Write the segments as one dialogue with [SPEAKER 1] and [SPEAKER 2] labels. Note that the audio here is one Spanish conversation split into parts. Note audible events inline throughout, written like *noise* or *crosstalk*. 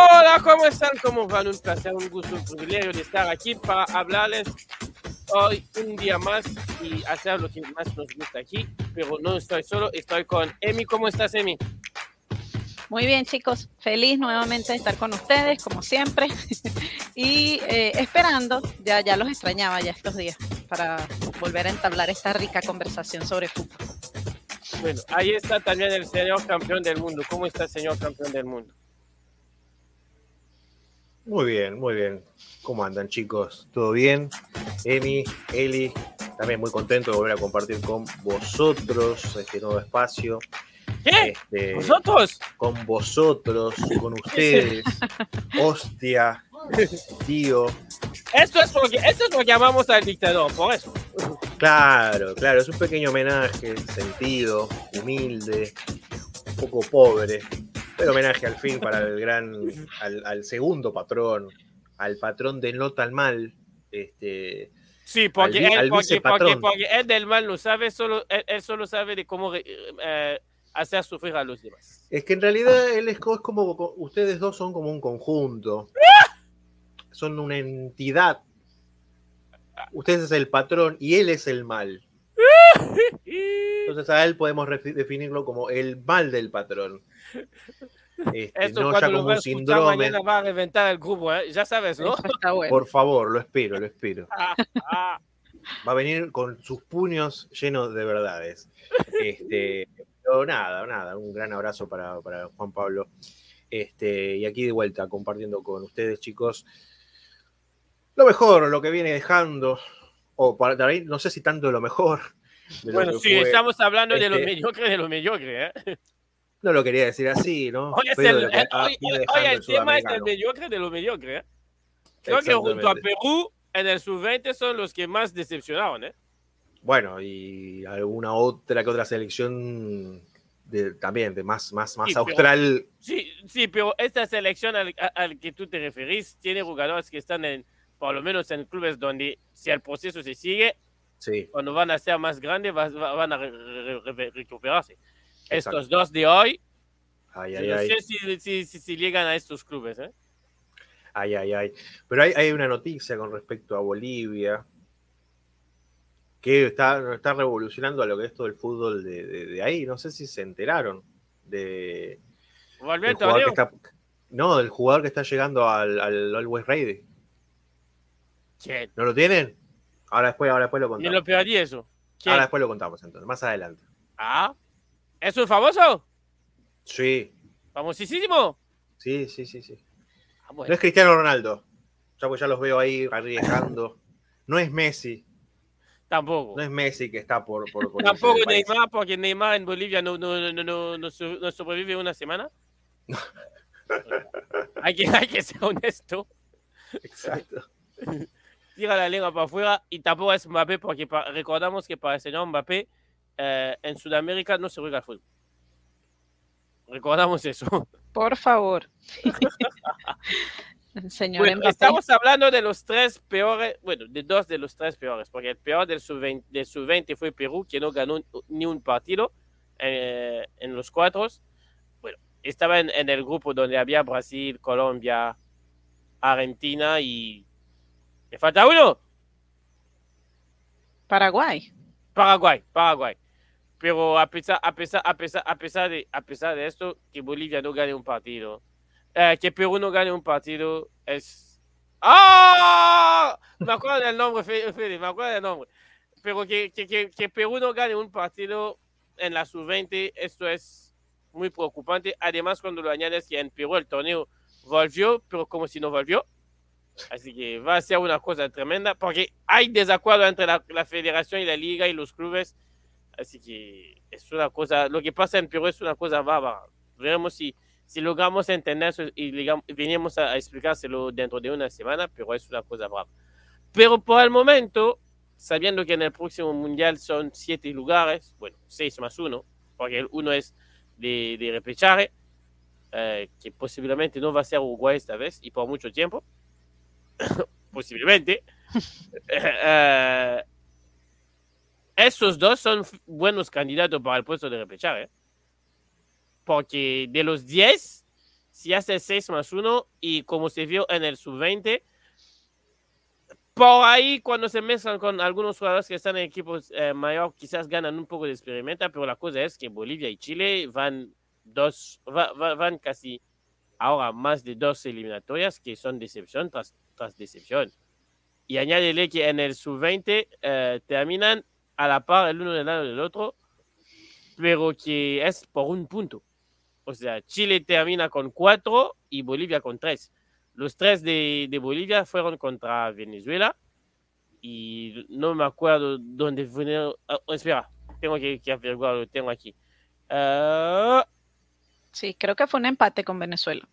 [SPEAKER 1] Hola, ¿cómo están? ¿Cómo van? Un placer, un gusto, un privilegio de estar aquí para hablarles hoy un día más y hacer lo que más nos gusta aquí. Pero no estoy solo, estoy con Emi. ¿Cómo estás, Emi?
[SPEAKER 2] Muy bien, chicos. Feliz nuevamente de estar con ustedes, como siempre. *laughs* y eh, esperando, ya, ya los extrañaba ya estos días, para volver a entablar esta rica conversación sobre fútbol.
[SPEAKER 1] Bueno, ahí está también el señor campeón del mundo. ¿Cómo está señor campeón del mundo?
[SPEAKER 3] Muy bien, muy bien. ¿Cómo andan, chicos? ¿Todo bien? Emi, Eli, también muy contento de volver a compartir con vosotros este nuevo espacio.
[SPEAKER 1] ¿Qué?
[SPEAKER 3] Este,
[SPEAKER 1] ¿Vosotros?
[SPEAKER 3] Con vosotros, con ustedes. *laughs* Hostia, tío.
[SPEAKER 1] Esto es porque esto es porque amamos al dictador, por eso.
[SPEAKER 3] Claro, claro, es un pequeño homenaje, sentido, humilde, un poco pobre, pero homenaje al fin para el gran, al, al segundo patrón, al patrón de no tan mal, este,
[SPEAKER 1] Sí, porque,
[SPEAKER 3] Al
[SPEAKER 1] él,
[SPEAKER 3] al
[SPEAKER 1] porque,
[SPEAKER 3] vicepatrón.
[SPEAKER 1] porque, porque él del mal no sabe, solo, él, él solo sabe de cómo eh, hacer sufrir a los demás.
[SPEAKER 3] Es que en realidad él es, co- es como, co- ustedes dos son como un conjunto. Son una entidad. Usted es el patrón y él es el mal. *laughs* Entonces a él podemos definirlo como el mal del patrón. *laughs* Este,
[SPEAKER 1] Esto
[SPEAKER 3] no ya
[SPEAKER 1] lo
[SPEAKER 3] como un síndrome.
[SPEAKER 1] mañana va a reventar el grupo, ¿eh? ya sabes, ¿no?
[SPEAKER 2] Eso está bueno.
[SPEAKER 3] Por favor, lo espero, lo espero. *laughs*
[SPEAKER 1] Ah, ah.
[SPEAKER 3] Va a venir con sus puños llenos de verdades. Este, pero nada, nada, un gran abrazo para, para Juan Pablo. Este, y aquí de vuelta, compartiendo con ustedes, chicos, lo mejor, lo que viene dejando, o para, no sé si tanto lo mejor. de lo
[SPEAKER 1] Bueno,
[SPEAKER 3] que
[SPEAKER 1] sí,
[SPEAKER 3] fue.
[SPEAKER 1] estamos hablando de lo
[SPEAKER 3] este-
[SPEAKER 1] mediocre de lo mediocre, ¿eh?
[SPEAKER 3] No lo quería decir así, ¿no?
[SPEAKER 1] Hoy, es
[SPEAKER 3] Pero
[SPEAKER 1] el, eh, hoy- hoy el tema es el mediocre de lo mediocre, ¿eh? Creo que junto a. Perú, en el sub-20 son los que más decepcionaron, ¿eh?
[SPEAKER 3] Bueno, y alguna otra que otra selección de, también de más, más, más
[SPEAKER 1] Sí, pero-
[SPEAKER 3] austral.
[SPEAKER 1] Sí, sí, pero esta selección al, al que tú te referís tiene jugadores que están en, por lo menos en clubes donde si el proceso se sigue,
[SPEAKER 3] Sí,
[SPEAKER 1] cuando van a ser más grandes va- va- van a re- re- recuperarse.
[SPEAKER 3] Exacto.
[SPEAKER 1] Estos dos de hoy,
[SPEAKER 3] ay,
[SPEAKER 1] yo
[SPEAKER 3] ay,
[SPEAKER 1] no
[SPEAKER 3] ay.
[SPEAKER 1] sé si, si, si- si llegan a estos clubes. ¿eh?
[SPEAKER 3] Ay, ay, ay. Pero hay, hay una noticia con respecto a Bolivia que está, está revolucionando a lo que es todo el fútbol de, de- de ahí. No sé si se enteraron de, del
[SPEAKER 1] el
[SPEAKER 3] jugador que está. No, del jugador que está llegando al, al Always Ready.
[SPEAKER 1] ¿Quién?
[SPEAKER 3] ¿No lo tienen? Ahora después, ahora después lo
[SPEAKER 1] Yo
[SPEAKER 3] contamos.
[SPEAKER 1] lo eso. ¿Quién?
[SPEAKER 3] Ahora después lo contamos entonces, más adelante.
[SPEAKER 1] Ah, ¿es un famoso?
[SPEAKER 3] Sí,
[SPEAKER 1] Famosísimo.
[SPEAKER 3] sí, sí, sí, sí.
[SPEAKER 1] Ah, bueno.
[SPEAKER 3] No es Cristiano Ronaldo. Ya, pues ya los veo ahí arriesgando. No es Messi.
[SPEAKER 1] Tampoco.
[SPEAKER 3] No es Messi que está por. por, por
[SPEAKER 1] Tampoco. Neymar, porque Neymar en Bolivia no, no, no, no, no, so- no sobrevive una semana. *laughs* hay, que, hay que ser honesto.
[SPEAKER 3] Exacto. *laughs*
[SPEAKER 1] Tira la lengua para afuera y tampoco es Mbappé, porque recordamos que para el señor Mbappé eh, en Sudamérica no se juega al fútbol. Recordamos eso. *laughs*
[SPEAKER 2] Por favor. *laughs* Señor
[SPEAKER 1] Bueno, estamos hablando de los tres peores, bueno, de dos de los tres peores, porque el peor del sub-20 del sub-20 fue Perú, que no ganó ni un partido eh, en los cuatro. Bueno, estaba en, en el grupo donde había Brasil, Colombia, Argentina y... ¿Me falta uno?
[SPEAKER 2] Paraguay.
[SPEAKER 1] Paraguay, Paraguay. Pero a pesar, a pesar, a pesar, a pesar de, a pesar de esto, que Bolivia no gane un partido, eh, que Perú no gane un partido, es. ¡Ah! Me acuerdo del nombre, Fe- Fede, me acuerdo del nombre. Pero que, que, que, que Perú no gane un partido en la sub-20, esto es muy preocupante. Además, cuando lo añades que en Perú el torneo volvió, pero como si no volvió. Así que va a ser una cosa tremenda, porque hay desacuerdo entre la, la federación y la liga y los clubes. Así que es una cosa, lo que pasa en Perú es una cosa bárbara. Veremos si, si logramos entender eso y venimos a, a explicárselo dentro de una semana, pero es una cosa brava. Pero por el momento, sabiendo que en el próximo mundial son siete lugares, bueno, seis más uno, porque el uno es de, de repechaje, eh, que posiblemente no va a ser Uruguay esta vez y por mucho tiempo, *coughs* posiblemente. *laughs* Eh, esos dos son buenos candidatos para el puesto de repechaje. Porque de los 10, si hace 6 más 1 y como se vio en el sub-20, por ahí cuando se mezclan con algunos jugadores que están en equipos eh, mayores, quizás ganan un poco de experimenta, pero la cosa es que Bolivia y Chile van dos, va- van casi ahora más de dos eliminatorias que son decepción tras, tras decepción. Y añádele que en el sub-20 eh, terminan a la par el uno del lado del otro, pero que es por un punto. O sea, Chile termina con cuatro y Bolivia con tres. Los tres de, de Bolivia fueron contra Venezuela y no me acuerdo dónde fueron. ah, espera, tengo que, que averiguar, lo tengo aquí. Ah,
[SPEAKER 2] Sí, creo que fue un empate con Venezuela.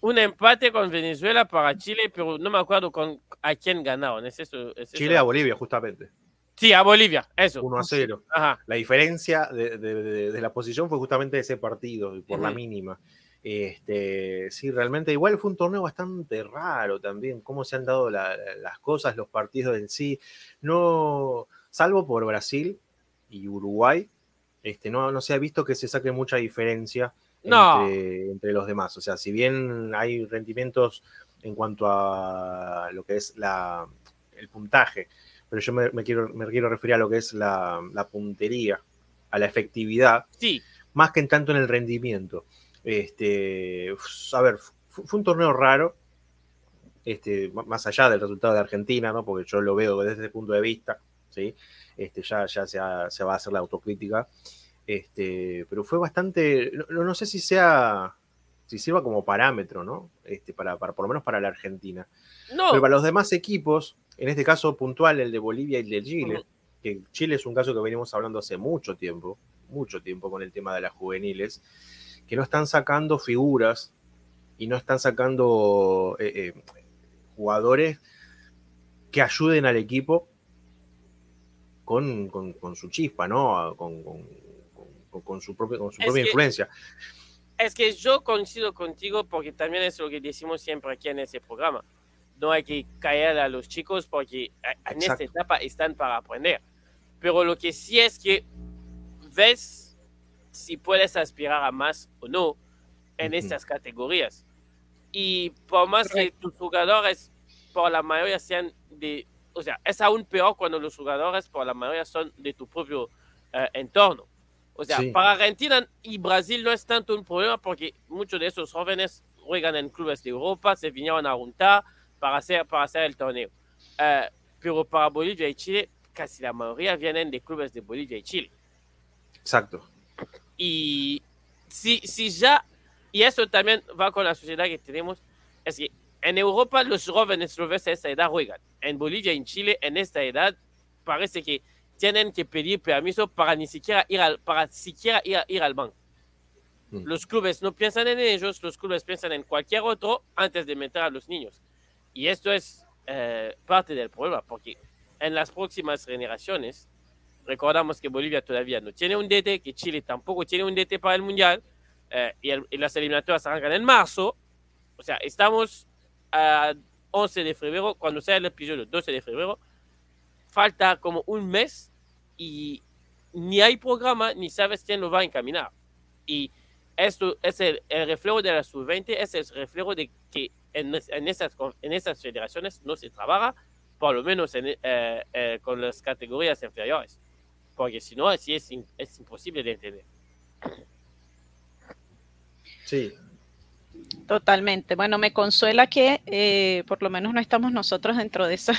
[SPEAKER 1] un empate con Venezuela para Chile, pero no me acuerdo con, a quién ganaron. ¿Es eso, es eso?
[SPEAKER 3] Chile a Bolivia, justamente.
[SPEAKER 1] Sí, a Bolivia, eso.
[SPEAKER 3] 1 a 0.
[SPEAKER 1] Ajá.
[SPEAKER 3] La diferencia de, de- de- de la posición fue justamente ese partido, por la mínima. Este, sí, realmente igual fue un torneo bastante raro también, cómo se han dado la- las cosas, los partidos en sí. No, salvo por Brasil y Uruguay, este, no, no se ha visto que se saque mucha diferencia
[SPEAKER 1] No.
[SPEAKER 3] entre, entre los demás. O sea, si bien hay rendimientos en cuanto a lo que es la, el puntaje, pero yo me, me quiero, me quiero referir a lo que es la, la puntería, a la efectividad,
[SPEAKER 1] Sí,
[SPEAKER 3] más que en tanto en el rendimiento. Este, a ver, fu- fue un torneo raro, este, más allá del resultado de Argentina, ¿no? porque yo lo veo desde ese punto de vista, ¿sí? este, ya, ya se, ha- se va a hacer la autocrítica, este, pero fue bastante, no, no sé si sea, si sirva como parámetro, ¿no? Este, para, para, por lo menos para la Argentina.
[SPEAKER 1] no.
[SPEAKER 3] Pero para los demás equipos, en este caso puntual, el de Bolivia y el de Chile, que Chile es un caso que venimos hablando hace mucho tiempo, mucho tiempo con el tema de las juveniles, que no están sacando figuras y no están sacando eh, eh, jugadores que ayuden al equipo con, con- con su chispa, ¿no? Con, con- su propia, con su propia
[SPEAKER 1] que-
[SPEAKER 3] influencia.
[SPEAKER 1] Es que yo coincido contigo porque también es lo que decimos siempre aquí en ese programa. No hay que caer a los chicos porque en esta etapa están para aprender. Pero lo que sí es que ves si puedes aspirar a más o no en estas categorías. Y por más que tus jugadores por la mayoría sean de... O sea, es aún peor cuando los jugadores por la mayoría son de tu propio eh, entorno. O sea,
[SPEAKER 3] Sí.
[SPEAKER 1] para Argentina y Brasil no es tanto un problema porque muchos de esos jóvenes juegan en clubes de Europa, se vinieron a juntar para hacer, para hacer el torneo. Eh, pero para Bolivia y Chile, casi la mayoría vienen de clubes de Bolivia y Chile.
[SPEAKER 3] Exacto.
[SPEAKER 1] Y si, si ya, y eso también va con la sociedad que tenemos, es que en Europa los jóvenes lo ves a esta edad juegan. En Bolivia y en Chile, en esta edad, parece que tienen que pedir permiso para ni siquiera ir al, para siquiera ir, ir al banco.
[SPEAKER 3] Mm.
[SPEAKER 1] Los clubes no piensan en ellos, los clubes piensan en cualquier otro antes de meter a los niños. Y esto es eh, parte del problema, porque en las próximas generaciones, recordamos que Bolivia todavía no tiene un DT, que Chile tampoco tiene un DT para el Mundial, eh, y, el- y las eliminatorias arrancan en marzo. O sea, estamos a 11 de febrero, cuando sea el episodio 12 de febrero, falta como un mes y ni hay programa ni sabes quién lo va a encaminar. Y esto es el, el reflejo de la sub-20, es el reflejo de que en, en, esas, en esas federaciones no se trabaja, por lo menos en, eh, eh, con las categorías inferiores. Porque si no, así es, in- es imposible de entender.
[SPEAKER 3] Sí,
[SPEAKER 2] Totalmente. Bueno, me consuela que eh, por lo menos no estamos nosotros dentro de esa,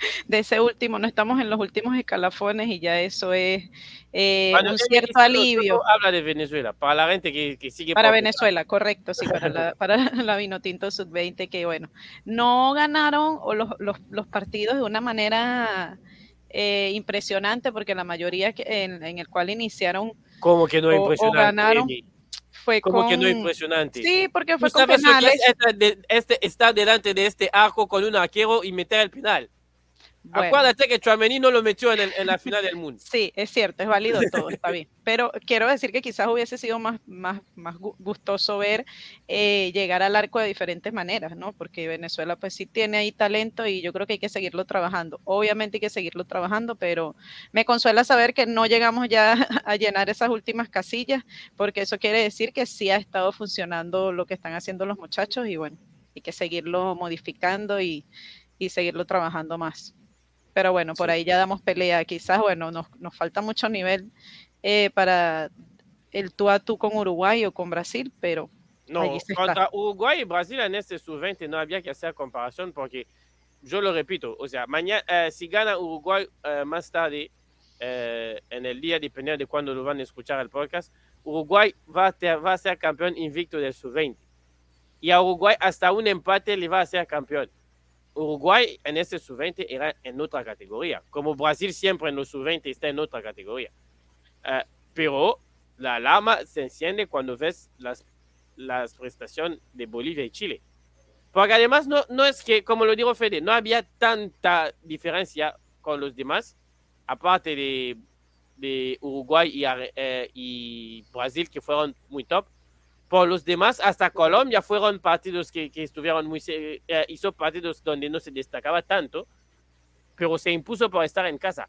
[SPEAKER 2] *laughs* de ese último, no estamos en los últimos escalafones y ya eso es eh,
[SPEAKER 1] Cuando
[SPEAKER 2] un cierto alivio
[SPEAKER 1] Habla de Venezuela, para la gente que, que sigue.
[SPEAKER 2] para Venezuela, correcto, sí, para la, *laughs* para *laughs* la Vinotinto Sub-20, que bueno, no ganaron o los, los, los partidos de una manera eh, impresionante porque la mayoría que- en, en el cual iniciaron
[SPEAKER 1] Como que no
[SPEAKER 2] o- o
[SPEAKER 1] impresionante.
[SPEAKER 2] ganaron
[SPEAKER 1] Eli.
[SPEAKER 2] fue
[SPEAKER 1] Como
[SPEAKER 2] con...
[SPEAKER 1] que no impresionante.
[SPEAKER 2] Sí, porque
[SPEAKER 1] ¿Tú
[SPEAKER 2] fue con penales.
[SPEAKER 1] es de- este, estar delante de este arco con un arquero y meter el penal?
[SPEAKER 2] Bueno.
[SPEAKER 1] Acuérdate que Chouameni no lo metió en, el- en la final del mundo.
[SPEAKER 2] Sí, es cierto, es válido todo, está bien. Pero quiero decir que quizás hubiese sido más, más, más gu- gustoso ver eh, llegar al arco de diferentes maneras, ¿no? Porque Venezuela pues sí tiene ahí talento y yo creo que hay que seguirlo trabajando. Obviamente hay que seguirlo trabajando, pero me consuela saber que no llegamos ya *laughs* a llenar esas últimas casillas, porque eso quiere decir que sí ha estado funcionando lo que están haciendo los muchachos y bueno, hay que seguirlo modificando y, y seguirlo trabajando más. Pero bueno, por
[SPEAKER 3] Sí.
[SPEAKER 2] ahí ya damos pelea. Quizás, bueno, nos, nos falta mucho nivel eh, para el tú a tú con Uruguay o con Brasil, pero
[SPEAKER 1] No, contra Uruguay y Brasil en este sub-20 no había que hacer comparación porque, yo lo repito, o sea, mañana, si gana Uruguay eh, más tarde, eh, en el día, dependiendo de cuándo lo van a escuchar el podcast, Uruguay va a, ter- va a ser campeón invicto del sub-20. Y a Uruguay hasta un empate le va a ser campeón. Uruguay en este sub-20 era en otra categoría, como Brasil siempre en los sub-20 está en otra categoría. Eh, pero la alarma se enciende cuando ves las, las prestaciones de Bolivia y Chile. Porque además no, no es que, como lo dijo Fede, no había tanta diferencia con los demás, aparte de, de Uruguay y, eh, y Brasil, que fueron muy top. Por los demás, hasta Colombia fueron partidos que, que estuvieron muy... eh, hizo partidos donde no se destacaba tanto, pero se impuso por estar en casa.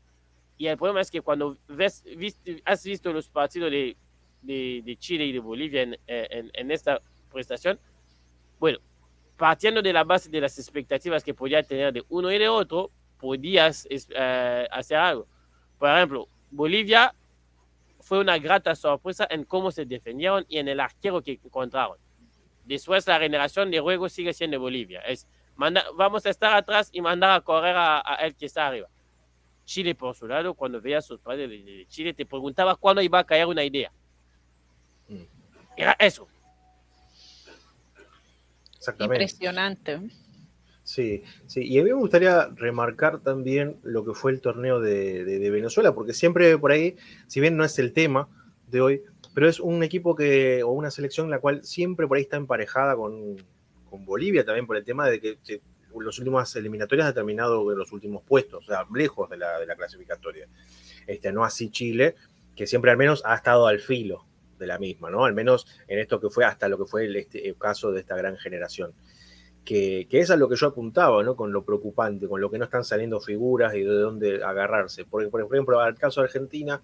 [SPEAKER 1] Y el problema es que cuando has visto los partidos de, Chile y de Bolivia en, eh, en, en esta prestación, bueno, partiendo de la base de las expectativas que podía tener de uno y de otro, podías eh, hacer algo. Por ejemplo, Bolivia fue una grata sorpresa en cómo se defendieron y en el arquero que encontraron. Después la generación de juego sigue siendo Bolivia. Es manda- vamos a estar atrás y mandar a correr a, a el que está arriba. Chile, por su lado, cuando veías sus padres de, de Chile, te preguntaba cuándo iba a caer una idea.
[SPEAKER 3] Mm.
[SPEAKER 1] Era eso.
[SPEAKER 3] Exactamente.
[SPEAKER 2] impresionante.
[SPEAKER 3] Sí, sí. Y a mí me gustaría remarcar también lo que fue el torneo de, de- Venezuela, porque siempre por ahí, si bien no es el tema de hoy, pero es un equipo que, o una selección la cual siempre por ahí está emparejada con, con Bolivia también por el tema de que se- los últimos eliminatorias ha terminado en los últimos puestos, o sea, lejos de la, de la clasificatoria. Este, no así Chile, que siempre al menos ha estado al filo de la misma, ¿no? Al menos en esto que fue hasta lo que fue el, este, el caso de esta gran generación que, que es a lo que yo apuntaba, ¿no? Con lo preocupante, con lo que no están saliendo figuras y de dónde agarrarse. Porque, por ejemplo, al caso de Argentina,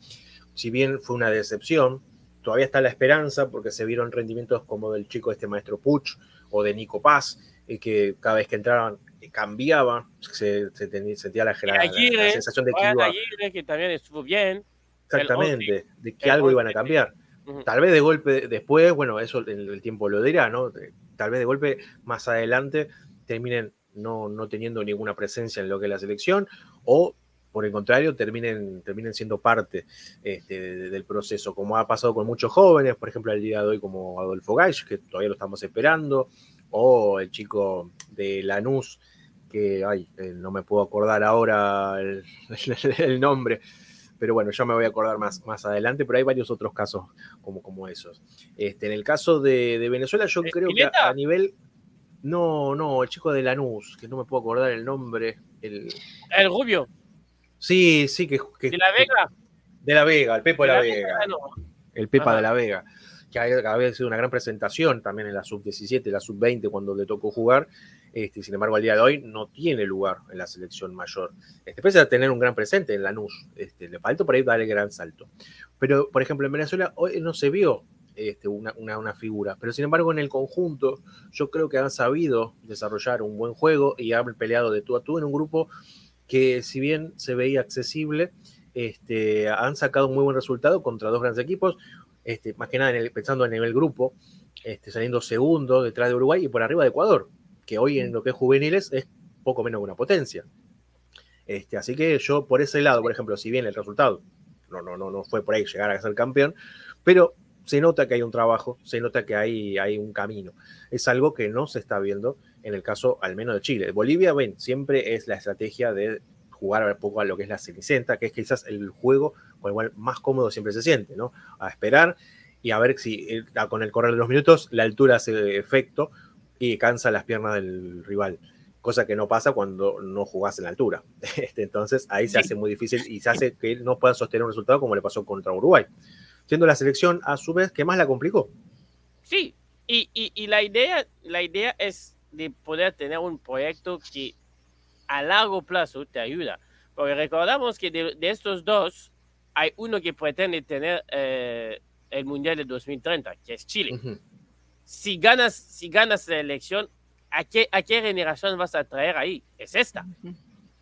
[SPEAKER 3] si bien fue una decepción, todavía está la esperanza porque se vieron rendimientos como del chico este maestro Puch o de Nico Paz, eh, que cada vez que entraban eh, cambiaba, se, se tenía, sentía la, la- la- sensación de que iba
[SPEAKER 1] Aguirre, que también estuvo bien.
[SPEAKER 3] exactamente, de que algo iban a cambiar. Tal vez de golpe después, bueno, eso el, el tiempo lo dirá, ¿no? Tal vez de golpe más adelante terminen no, no teniendo ninguna presencia en lo que es la selección o por el contrario terminen, terminen siendo parte este, de- del proceso, como ha pasado con muchos jóvenes, por ejemplo el día de hoy como Adolfo Gais, que todavía lo estamos esperando, o el chico de Lanús, que ay, eh, no me puedo acordar ahora el *laughs* nombre, pero bueno, ya me voy a acordar más, más adelante, pero hay varios otros casos como, como esos. Este, en el caso de, de Venezuela, yo creo que a, nivel... No, no, el chico de Lanús, que no me puedo acordar el nombre. El...
[SPEAKER 1] El Rubio,
[SPEAKER 3] Sí, sí, que, que-
[SPEAKER 1] de la Vega.
[SPEAKER 3] De la Vega, el Pepo de la,
[SPEAKER 1] De
[SPEAKER 3] Vega.
[SPEAKER 1] no.
[SPEAKER 3] El Pepa
[SPEAKER 1] Ajá.
[SPEAKER 3] de la Vega. Había, sido una gran presentación también en la sub-17, la sub-20 cuando le tocó jugar. Este, sin embargo, al día de hoy no tiene lugar en la selección mayor. Este, pese a tener un gran presente en Lanús, este, le faltó por ahí dar el gran salto. Pero, por ejemplo, en Venezuela hoy no se vio este, una figura. Pero, sin embargo, en el conjunto, yo creo que han sabido desarrollar un buen juego y han peleado de tú a tú en un grupo que, si bien se veía accesible, este, han sacado un muy buen resultado contra dos grandes equipos. Este, más que nada en el- pensando a nivel grupo, este, saliendo segundo detrás de Uruguay y por arriba de Ecuador, que hoy en lo que es juveniles es poco menos una potencia. Este, así que yo por ese lado, por ejemplo, si bien el resultado no, no, no, no fue por ahí llegar a ser campeón, pero se nota que hay un trabajo, se nota que hay, hay un camino. Es algo que no se está viendo en el caso al menos de Chile. Bolivia, ven, siempre es la estrategia de jugar un poco a lo que es la Cenicienta, que es quizás el juego con el cual más cómodo siempre se siente, ¿no? A esperar y a ver si eh, con el correr de los minutos la altura hace efecto y cansa las piernas del rival. cosa que no pasa cuando no jugás en la altura. *laughs* Este, entonces ahí se hace muy difícil y se hace que no pueda sostener un resultado como le pasó contra Uruguay. Siendo la selección, a su vez, que más la complicó.
[SPEAKER 1] Sí, y, y, y la, idea, la idea es de poder tener un proyecto que a largo plazo te ayuda. Porque recordamos que de, de estos dos, hay uno que pretende tener eh, el Mundial de 2030, que es Chile. Si ganas, si ganas la elección, ¿a qué, ¿a qué generación vas a traer ahí? Es esta.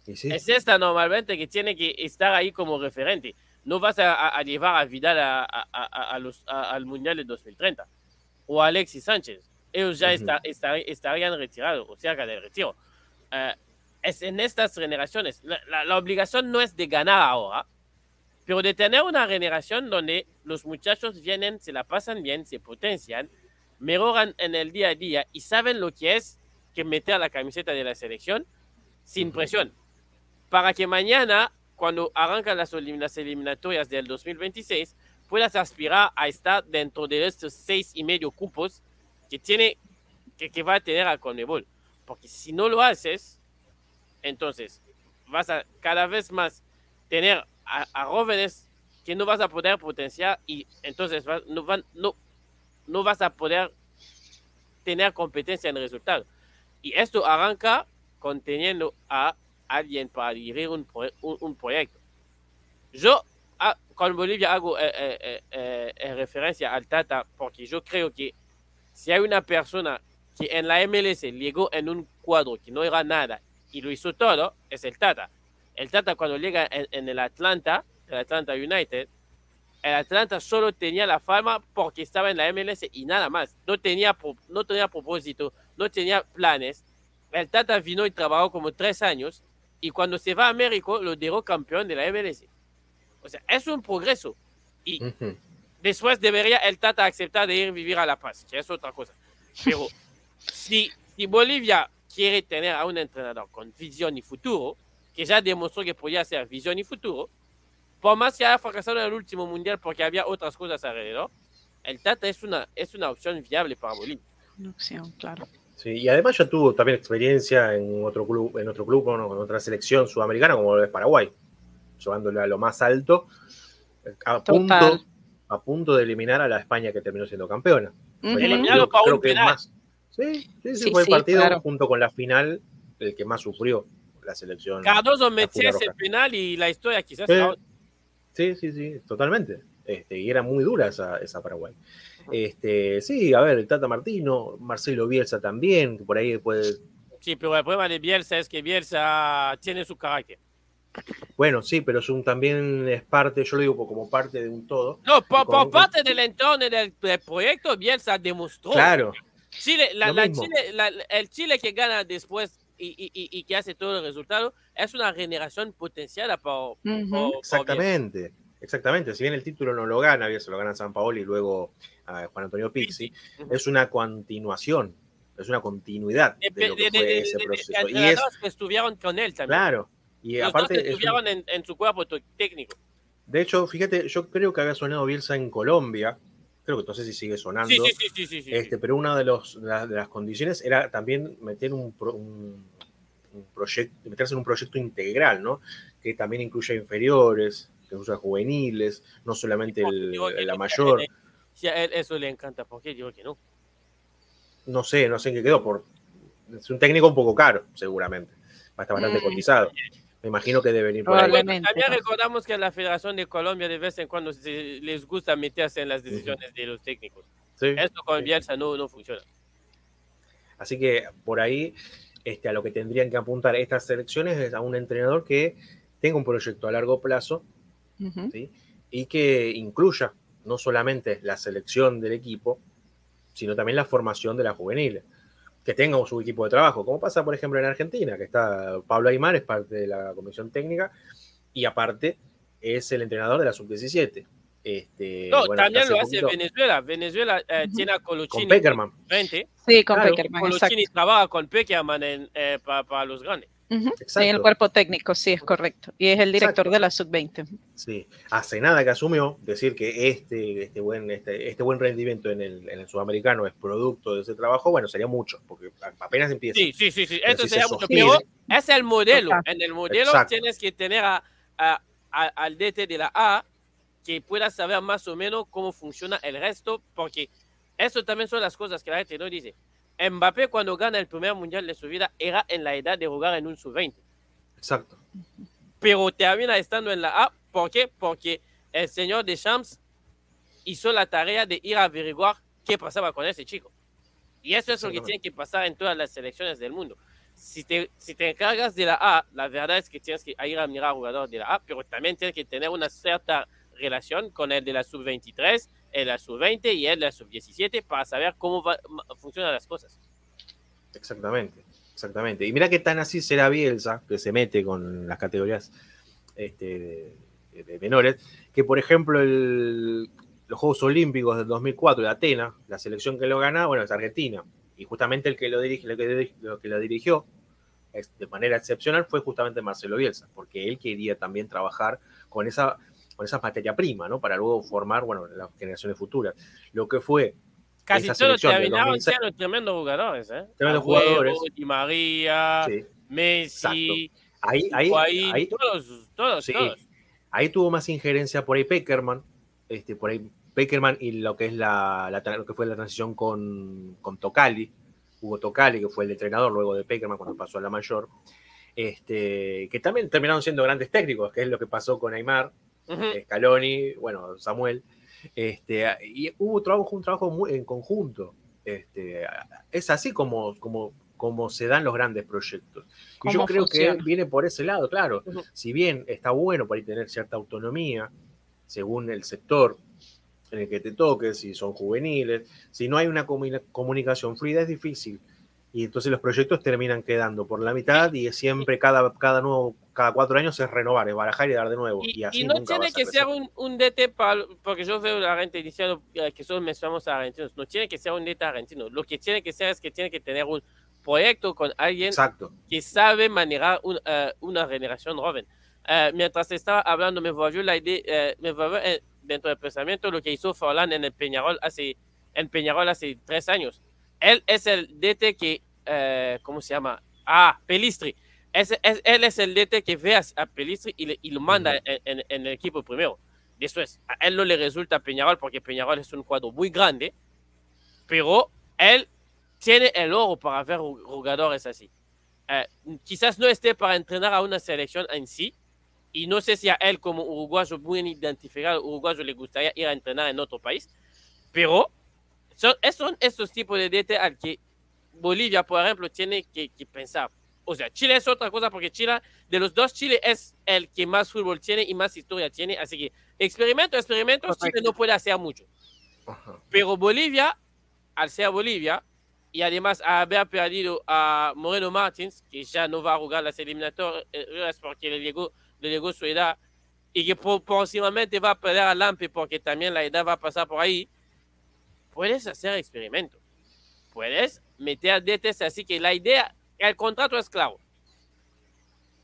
[SPEAKER 3] Sí,
[SPEAKER 1] Es esta normalmente que tiene que estar ahí como referente. No vas a, llevar a Vidal a, a- los- al Mundial de 2030. O a Alexis Sánchez. Ellos ya está- estar- estarían retirados o cerca del retiro. Es en estas generaciones. La, la- la obligación no es de ganar ahora, pero de tener una generación donde los muchachos vienen, se la pasan bien, se potencian, mejoran en el día a día y saben lo que es que meter la camiseta de la selección sin presión para que mañana, cuando arrancan las eliminatorias del 2026, puedas aspirar a estar dentro de estos seis y medio cupos que tiene que, que va a tener a Conmebol. Porque si no lo haces, entonces vas a cada vez más tener a, jóvenes que no vas a poder potenciar y entonces no, vas a poder tener competencia en resultado. Y esto arranca conteniendo a alguien para dirigir un, un, un proyecto. Yo ah, con Bolivia hago eh, eh, eh, referencia al Tata porque yo creo que si hay una persona que en la MLS llegó en un cuadro que no era nada y lo hizo todo, es el Tata. El Tata cuando llega en, en el Atlanta, el Atlanta United, el Atlanta solo tenía la fama porque estaba en la MLS y nada más. No tenía, no tenía propósito, no tenía planes. El Tata vino y trabajó como tres años y cuando se va a México lo dejó campeón de la MLS. O sea, es un progreso. Y después debería el Tata aceptar de ir a vivir a La Paz, que es otra cosa. Pero *laughs* si, si Bolivia quiere tener a un entrenador con visión y futuro, que ya demostró que podía hacer visión y futuro, por más que haya fracasado en el último mundial porque había otras cosas alrededor, el Tata es una, es una opción viable para Bolivia.
[SPEAKER 2] Una opción, claro.
[SPEAKER 3] Sí, y además ya tuvo también experiencia en otro club, en otro club, bueno, en otra selección sudamericana como lo es Paraguay, llevándole a lo más alto, a punto, a punto de eliminar a la España que terminó siendo campeona.
[SPEAKER 1] Eliminado
[SPEAKER 3] partido,
[SPEAKER 1] por un
[SPEAKER 3] creo que
[SPEAKER 1] penal.
[SPEAKER 3] más. Sí, sí, sí,
[SPEAKER 2] Sí,
[SPEAKER 3] fue el partido
[SPEAKER 2] claro.
[SPEAKER 3] junto con la final el que más sufrió la selección.
[SPEAKER 1] Cardoso
[SPEAKER 3] la
[SPEAKER 1] metió
[SPEAKER 3] Fura
[SPEAKER 1] ese penal y la historia quizás otra.
[SPEAKER 3] Sí, sí, sí, totalmente. Este, y era muy dura esa, esa Paraguay. Este, sí, a ver, el Tata Martino, Marcelo Bielsa también, que por ahí puede.
[SPEAKER 1] Sí, pero el problema de Bielsa es que Bielsa tiene su carácter.
[SPEAKER 3] Bueno, sí, pero es un, también es parte, yo lo digo como parte de un todo.
[SPEAKER 1] No, por parte del entorno del, del proyecto, Bielsa demostró.
[SPEAKER 3] Claro,
[SPEAKER 1] Chile, la- la. Chile- la- el Chile que gana después y, y- y- y que hace todo el resultado es una generación potenciada por, por Bielsa.
[SPEAKER 3] exactamente. Exactamente. Si bien el título no lo gana, Bielsa lo gana San Paolo y luego a Juan Antonio Pizzi, es una continuación, es una continuidad
[SPEAKER 1] De,
[SPEAKER 3] de lo que
[SPEAKER 1] de-
[SPEAKER 3] fue
[SPEAKER 1] de-
[SPEAKER 3] ese
[SPEAKER 1] de-
[SPEAKER 3] proceso. Y es,
[SPEAKER 1] que estuvieron con él también.
[SPEAKER 3] claro, y
[SPEAKER 1] Los
[SPEAKER 3] aparte
[SPEAKER 1] dos que
[SPEAKER 3] es un-
[SPEAKER 1] estuvieron en, en su cuerpo técnico.
[SPEAKER 3] De hecho, fíjate, yo creo que había sonado Bielsa en Colombia. Creo que no sé si sigue sonando.
[SPEAKER 1] Sí, sí, sí,
[SPEAKER 3] este, pero una de, los, de, las, de las condiciones era también meter un, pro- un, un proyecto, meterse en un proyecto integral, ¿no? Que también incluya inferiores, que incluya juveniles, no solamente el-
[SPEAKER 1] que
[SPEAKER 3] la mayor.
[SPEAKER 1] eh, a él eso le encanta, ¿por qué digo que no?
[SPEAKER 3] No sé, no sé en qué quedó. Por, es un técnico un poco caro, seguramente. Va a estar bastante
[SPEAKER 2] Mm.
[SPEAKER 3] cotizado. Me imagino que debe venir por ahí.
[SPEAKER 1] También recordamos que en la Federación de Colombia de vez en cuando se- les gusta meterse en las decisiones de los técnicos.
[SPEAKER 3] Sí.
[SPEAKER 1] Esto con
[SPEAKER 3] Sí.
[SPEAKER 1] Bielsa no, no funciona.
[SPEAKER 3] Así que por ahí este, a lo que tendrían que apuntar estas selecciones es a un entrenador que tenga un proyecto a largo plazo
[SPEAKER 2] Ujú.
[SPEAKER 3] ¿sí? y que incluya no solamente la selección del equipo, sino también la formación de las juveniles, que tenga su equipo de trabajo, como pasa por ejemplo en Argentina, que está Pablo Aymar, es parte de la comisión técnica, y aparte es el entrenador de la sub-17. Este,
[SPEAKER 1] No,
[SPEAKER 3] bueno,
[SPEAKER 1] también lo hace
[SPEAKER 3] poquito
[SPEAKER 1] Venezuela. Venezuela eh, tiene a
[SPEAKER 3] con
[SPEAKER 1] Colochini
[SPEAKER 3] Peckerman.
[SPEAKER 2] Sí, con
[SPEAKER 3] Claro,
[SPEAKER 2] Peckerman.
[SPEAKER 1] Colochini trabaja con Peckerman en, eh, para, para los grandes.
[SPEAKER 2] En el cuerpo técnico, sí, es correcto. Y es el director de la sub-20.
[SPEAKER 3] Sí, hace nada que asumió decir que este, este, buen, este, este buen rendimiento en el, en el, sudamericano es producto de ese trabajo, bueno, sería mucho, porque apenas empieza.
[SPEAKER 1] Sí, sí, sí, sí. esto sería mucho. es el modelo. En el modelo tienes que tener a, al DT de la A que pueda saber más o menos cómo funciona el resto, porque eso también son las cosas que la gente no dice. Mbappé cuando gana el primer mundial de su vida era en la edad de jugar en un sub-20.
[SPEAKER 3] Exacto.
[SPEAKER 1] Pero termina estando en la A. ¿Por qué? Porque el señor de Champs hizo la tarea de ir a averiguar qué pasaba con ese chico. Y eso es lo que tiene que pasar en todas las selecciones del mundo. Si te, si te encargas de la A, la verdad es que tienes que ir a mirar al jugador de la A, pero también tienes que tener una cierta relación con el de la sub-23 el la sub-20 y el la sub-17 para saber cómo funcionan las cosas.
[SPEAKER 3] Exactamente, exactamente. Y mira qué tan así será Bielsa, que se mete con las categorías este, de, menores, que por ejemplo los Juegos Olímpicos del 2004 de Atenas, la selección que lo gana, bueno, es Argentina. Y justamente el que lo, dirige, lo que, lo que lo dirigió de manera excepcional fue justamente Marcelo Bielsa, porque él quería también trabajar con esa con esa materia prima, ¿no? Para luego formar, bueno, las generaciones futuras. Lo que fue.
[SPEAKER 1] Casi todos terminaban siendo tremendos jugadores, ¿eh?
[SPEAKER 3] Tremendos jugadores.
[SPEAKER 1] Di María, Messi.
[SPEAKER 3] Ahí, ahí, ahí,
[SPEAKER 1] todos, todos, todos.
[SPEAKER 3] Ahí tuvo más injerencia por ahí Peckerman, este, por ahí Peckerman y lo que es la, lo que fue la transición con, con Tocali, Hugo Tocali, que fue el entrenador luego de Peckerman cuando pasó a la mayor, este, que también terminaron siendo grandes técnicos, que es lo que pasó con Aymar, Scaloni, bueno, Samuel. Este, y hubo trabajo, un trabajo muy en conjunto. Este, es así como, como, como se dan los grandes proyectos. Y yo creo que viene por ese lado, claro. Si bien está bueno para tener cierta autonomía, según el sector en el que te toques, si son juveniles, si no hay una comunicación fluida, es difícil y entonces los proyectos terminan quedando por la mitad y siempre cada, cada nuevo cada cuatro años es renovar, es barajar y dar de nuevo. Y, así
[SPEAKER 1] no tiene que ser un, un DT, porque yo veo la gente diciendo que solo mencionamos a argentinos, no tiene que ser un DT argentino, lo que tiene que ser es que tiene que tener un proyecto con alguien que sabe manejar eh, una generación joven. Eh, mientras estaba hablando, me volvió la idea, uh, me volvió dentro del pensamiento lo que hizo Forlán en el Peñarol hace, en Peñarol hace tres años. Él es el DT que eh, ¿cómo se llama? Ah, Pelistri. él es el DT que ve a, Pelistri y, lo manda en, el equipo primero. Es, a él no le resulta Peñarol porque Peñarol es un cuadro muy grande, pero él tiene el oro para ver jugadores así. Eh, quizás no esté para entrenar a una selección en sí, y no sé si a él como uruguayo muy identificado, uruguayo le gustaría ir a entrenar en otro país, pero son, son estos tipos de DT al que Bolivia, por ejemplo, tiene que, pensar. O sea, Chile es otra cosa porque Chile, de los dos, Chile es el que más fútbol tiene y más historia tiene. Así que experimento, experimento, Chile no puede hacer mucho. Pero Bolivia, al ser Bolivia, y además haber perdido a Moreno Martins, que ya no va a jugar las eliminatorias porque le llegó, le llegó su edad, y que próximamente va a perder a Lampe porque también la edad va a pasar por ahí, puedes hacer experimento. Puedes meter DTs. Así que la idea, el contrato es claro.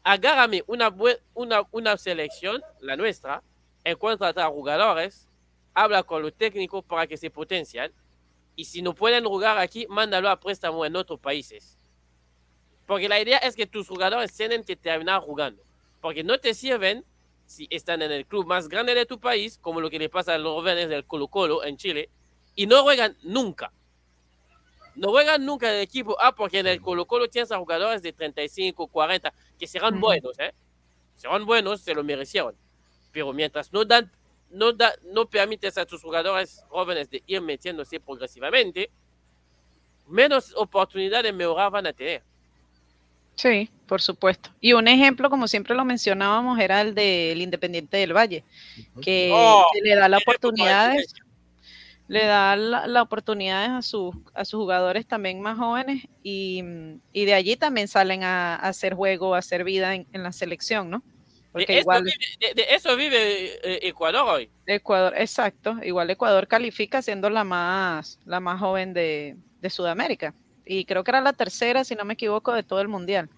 [SPEAKER 1] Agárrame una, una, una selección, la nuestra, encuentra a jugadores, habla con los técnicos para que se potencien. Y si no pueden jugar aquí, mándalo a préstamo en otros países. Porque la idea es que tus jugadores tienen que terminar jugando. Porque no te sirven si están en el club más grande de tu país, como lo que le pasa a los jóvenes del Colo Colo en Chile, y no juegan nunca no juegan nunca en el equipo A porque en el Colo Colo tienes a jugadores de 35, 40 que serán buenos, ¿eh? Serán buenos, se lo merecieron. Pero mientras no dan, no, da, no permites a tus jugadores jóvenes de ir metiéndose progresivamente, menos oportunidades de mejorar van a tener.
[SPEAKER 2] Sí, por supuesto. Y un ejemplo, como siempre lo mencionábamos, era el del Independiente del Valle, que, oh, le da la oportunidad le da la, oportunidad a sus, a sus jugadores también más jóvenes y, de allí también salen a, hacer juego, a hacer vida en, la selección, ¿no?
[SPEAKER 1] Porque de, igual, vive, de, eso vive eh, Ecuador hoy.
[SPEAKER 2] Ecuador, exacto. Igual Ecuador califica siendo la más, la más joven de, Sudamérica. Y creo que era la tercera, si no me equivoco, de todo el mundial.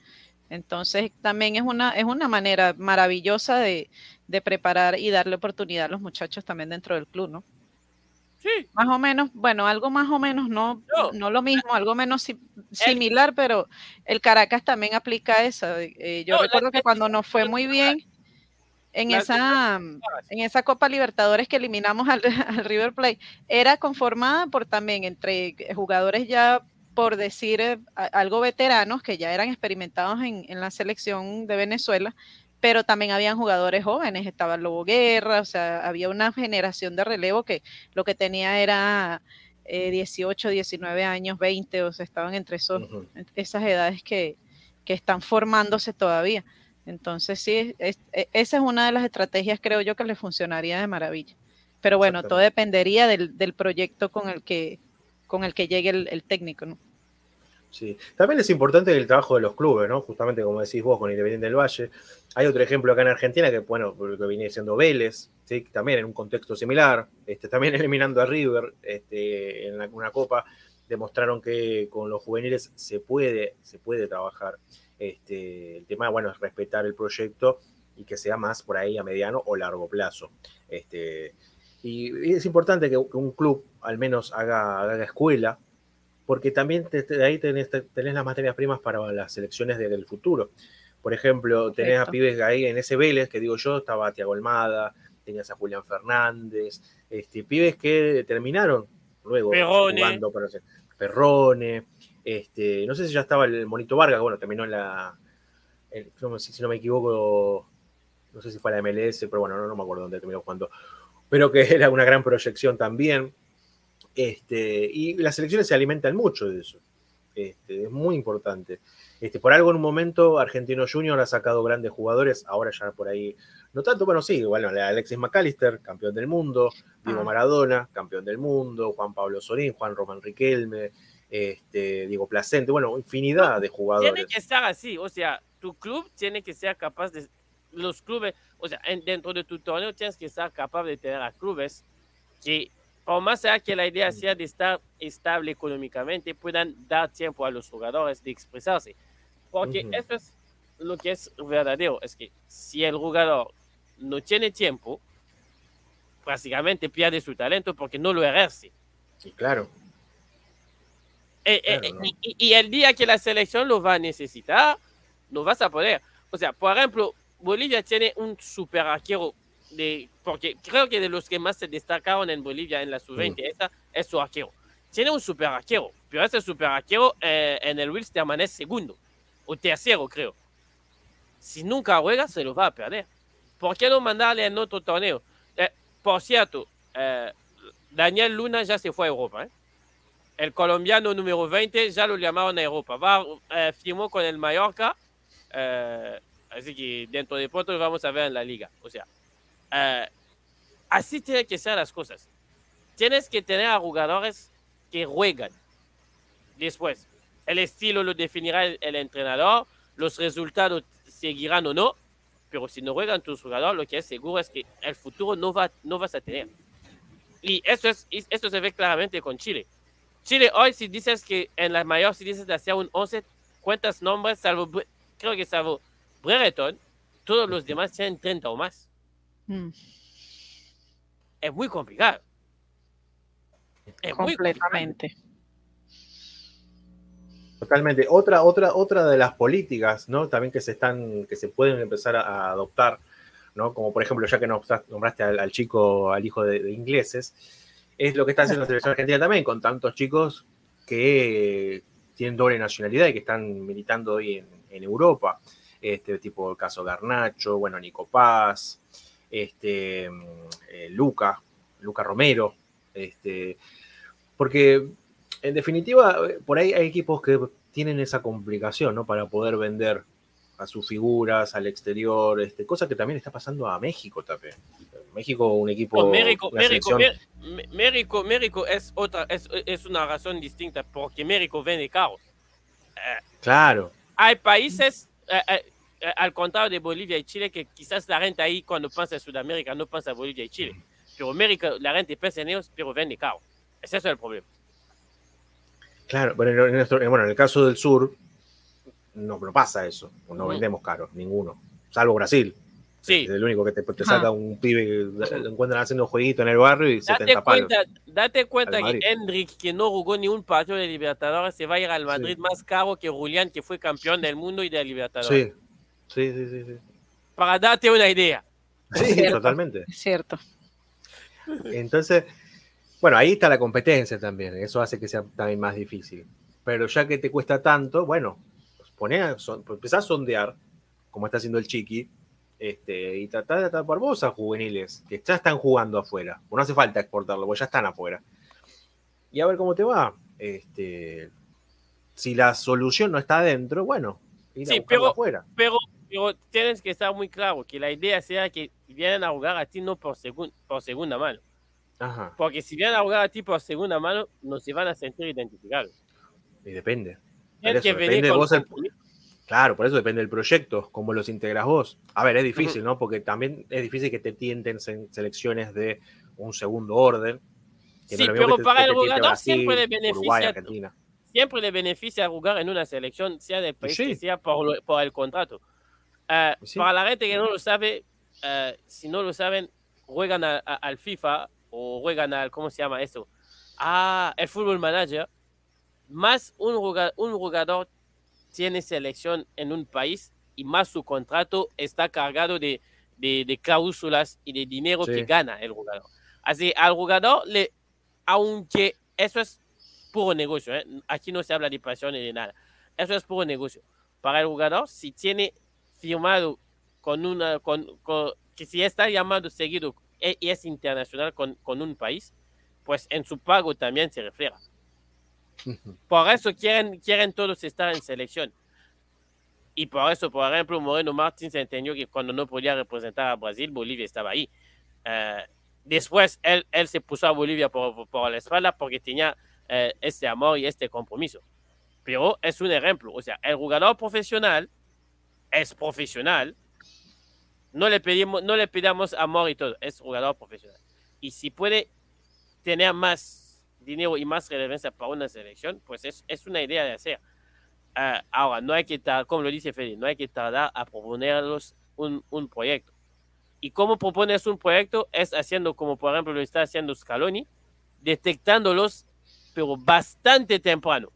[SPEAKER 2] Entonces también es una, es una manera maravillosa de, de preparar y darle oportunidad a los muchachos también dentro del club, ¿no?
[SPEAKER 1] Sí.
[SPEAKER 2] Más o menos, bueno, algo más o menos, no,
[SPEAKER 1] No.
[SPEAKER 2] no lo mismo, algo menos si- similar, pero el Caracas también aplica eso. Eh, yo
[SPEAKER 1] No,
[SPEAKER 2] recuerdo que cuando nos fue muy bien en esa, en esa Copa Libertadores que eliminamos al, *laughs* al River Plate, era conformada por también entre jugadores ya, por decir eh, algo veteranos, que ya eran experimentados en, en la selección de Venezuela, pero también habían jugadores jóvenes, estaba Lobo Guerra, o sea, había una generación de relevo que lo que tenía era eh, 18, 19 años, 20, o sea, estaban entre esos, esas edades que, que están formándose todavía. Entonces, sí, es- e- esa es una de las estrategias, creo yo, que le funcionaría de maravilla. Pero bueno, todo dependería del, del proyecto con el que, con el que llegue el, el técnico, ¿no?
[SPEAKER 3] Sí. También es importante el trabajo de los clubes, ¿no? Justamente como decís vos con Independiente del Valle. Hay otro ejemplo acá en Argentina que, bueno, que viene siendo Vélez, ¿sí? también en un contexto similar, este, también *laughs* eliminando a River este, en una copa, demostraron que con los juveniles se puede, se puede trabajar. Este, el tema, bueno, es respetar el proyecto y que sea más por ahí a mediano o largo plazo. Este, y, es importante que un club al menos haga, haga escuela porque también te- ahí tenés, te- tenés las materias primas para las selecciones de- del futuro. Por ejemplo, tenés a pibes ahí en ese Vélez, que digo yo, estaba Tiago Almada, tenías a Julián Fernández, este, pibes que terminaron luego
[SPEAKER 1] Perrone.
[SPEAKER 3] jugando para Perrone, este, no sé si ya estaba el Monito Vargas, bueno, terminó en la, si no me equivoco, no sé si fue la MLS, pero bueno, no, no me acuerdo dónde terminó jugando, pero que *laughs* era una gran proyección también. Este, y las selecciones se alimentan mucho de eso. Este, es muy importante. Este, por algo en un momento Argentino Junior ha sacado grandes jugadores, ahora ya por ahí, no tanto, bueno, sí, bueno, Alexis McAllister, campeón del mundo, Diego
[SPEAKER 2] Ah.
[SPEAKER 3] Maradona, campeón del mundo, Juan Pablo Sorín, Juan Román Riquelme, este, Diego Placente, bueno, infinidad de jugadores.
[SPEAKER 1] Tiene que estar así, o sea, tu club tiene que ser capaz de, los clubes, o sea, en- dentro de tu torneo tienes que ser capaz de tener a clubes que, por más que la idea sea de estar estable económicamente, puedan dar tiempo a los jugadores de expresarse. Porque eso es lo que es verdadero, es que si el jugador no tiene tiempo, prácticamente pierde su talento porque no lo ejerce.
[SPEAKER 3] Y claro,
[SPEAKER 1] Eh, eh,
[SPEAKER 3] Claro, ¿no?
[SPEAKER 1] y, y- y el día que la selección lo va a necesitar, no vas a poder. O sea, por ejemplo, Bolivia tiene un super arquero, de, porque creo que de los que más se destacaron en Bolivia en la sub-20, esa es su arquero. Tiene un super arquero, pero ese super arquero eh, en el Wilstermann es segundo o tercero, creo. Si nunca juega, se lo va a perder. ¿Por qué no mandarle en otro torneo? Eh, por cierto, eh, Daniel Luna ya se fue a Europa. ¿eh? El colombiano número 20 ya lo llamaron a Europa. Va, eh, firmó con el Mallorca. eh, así que dentro de pronto vamos a ver en la liga. O sea, eh, así tienen que ser las cosas. Tienes que tener a jugadores que juegan. Después, el estilo lo definirá el, entrenador, los resultados seguirán o no, pero si no juegan tus jugadores, lo que es seguro es que el futuro no, va, no vas a tener. Y esto se ve claramente con Chile. Chile hoy, si dices que en la mayor, si dices de hacer un 11, cuentas nombres, salvo, creo que salvo Brereton, todos los demás tienen 30 o más.
[SPEAKER 2] Mm,
[SPEAKER 1] Es muy complicado. Es muy complicado.
[SPEAKER 2] completamente.
[SPEAKER 3] Totalmente. Otra, otra, otra de las políticas, ¿no? También que se están, que se pueden empezar a, a adoptar, ¿no? Como por ejemplo, ya que nombraste al, al chico, al hijo de, de ingleses, es lo que está haciendo la selección argentina también, con tantos chicos que tienen doble nacionalidad y que están militando hoy en, en Europa. Este tipo el caso Garnacho, bueno, Nico Paz, este, mm, eh, Luca, Luca Romero, este, porque en definitiva, eh, por ahí hay equipos que tienen esa complicación, ¿no? Para poder vender a sus figuras al exterior, este, cosa que también está pasando a México también. México, un equipo,
[SPEAKER 1] No, México, México, México, México es otra, es, es una razón distinta porque México vende caro.
[SPEAKER 3] claro,
[SPEAKER 1] Hay países, eh, eh, eh, al contrario de Bolivia y Chile, que quizás la gente ahí cuando piensa en Sudamérica no piensa en Bolivia y Chile. Pero América, la gente piensa en ellos, pero vende caro. Ese es el problema.
[SPEAKER 3] claro, pero en, nuestro- bueno, en el caso del sur, no, no pasa eso. No
[SPEAKER 1] Ujú.
[SPEAKER 3] vendemos caro, ninguno. Salvo Brasil.
[SPEAKER 1] Sí.
[SPEAKER 3] Es el único que te, te
[SPEAKER 2] Ajá.
[SPEAKER 3] saca un pibe que lo encuentran haciendo jueguito en el barrio y
[SPEAKER 1] Date
[SPEAKER 3] 70 palos.
[SPEAKER 1] cuenta, date cuenta que. Hendrik, que no jugó ni un partido de Libertadores, se va a ir al Madrid
[SPEAKER 3] Sí.
[SPEAKER 1] más caro que Julián, que fue campeón del mundo y de Libertadores.
[SPEAKER 3] Sí, sí, sí, sí. sí.
[SPEAKER 1] Para darte una idea.
[SPEAKER 3] Sí,
[SPEAKER 2] cierto.
[SPEAKER 3] totalmente.
[SPEAKER 2] Es cierto.
[SPEAKER 3] Entonces, bueno, ahí está la competencia también. Eso hace que sea también más difícil. Pero ya que te cuesta tanto, bueno, pues poné a son, pues empezá a sondear, como está haciendo el Chiqui, este, y tratar de tapar vos a juveniles que ya están jugando afuera. O no hace falta exportarlo, porque ya están afuera. Y a ver cómo te va. Este, si la solución no está adentro, bueno, ir a
[SPEAKER 1] Sí, pero-
[SPEAKER 3] afuera.
[SPEAKER 1] Pero, pero tienes que estar muy claro que la idea sea que vienen a jugar a ti no por, segun- por segunda mano.
[SPEAKER 3] Ajá,
[SPEAKER 1] Porque si vienen a jugar a ti por segunda mano, no se van a sentir identificados.
[SPEAKER 3] y depende. Eso,
[SPEAKER 1] que
[SPEAKER 3] depende de vos el-. Claro, por eso depende del proyecto, cómo los integras vos. A ver, es difícil, ¿no? Porque también es difícil que te tienten se- selecciones de un segundo orden. que
[SPEAKER 1] Sí,
[SPEAKER 3] no
[SPEAKER 1] pero
[SPEAKER 3] que
[SPEAKER 1] para el
[SPEAKER 3] te tiente
[SPEAKER 1] jugador
[SPEAKER 3] Brasil,
[SPEAKER 1] siempre le
[SPEAKER 3] Uruguay,
[SPEAKER 1] beneficia
[SPEAKER 3] Argentina.
[SPEAKER 1] siempre le beneficia jugar en una selección, sea del país
[SPEAKER 3] Sí.
[SPEAKER 1] que sea, por, lo- por el contrato. Eh,
[SPEAKER 3] Sí.
[SPEAKER 1] Para la gente que no lo sabe, eh, si no lo saben, juegan a- a- al FIFA o juegan al, ¿cómo se llama eso? Ah, el Football Manager. Más un jugador, un jugador tiene selección en un país y más su contrato está cargado de, de, de cláusulas y de dinero
[SPEAKER 3] Sí.
[SPEAKER 1] que gana el jugador. Así, al jugador, le, aunque eso es puro negocio, ¿eh? aquí no se habla de pasión ni de nada, eso es puro negocio. Para el jugador, si tiene firmado con una, con, con- que si está llamado seguido e- y es internacional con, con un país, pues en su pago también se refleja. Por eso quieren, quieren todos estar en selección. Y por eso, por ejemplo, Moreno Martins entendió que cuando no podía representar a Brasil, Bolivia estaba ahí. Eh, después, él, él se puso a Bolivia por, por- por la espalda porque tenía eh, este amor y este compromiso. Pero es un ejemplo. O sea, el jugador profesional es profesional. No le pedimos, no le pidamos amor y todo. Es jugador profesional. Y si puede tener más dinero y más relevancia para una selección, pues es, es una idea de hacer. Ah, ahora, no hay que tardar, como lo dice Fede, no hay que tardar a proponerlos un, un proyecto. ¿Y cómo propones un proyecto? Es haciendo como, por ejemplo, lo está haciendo Scaloni, detectándolos, pero bastante temprano.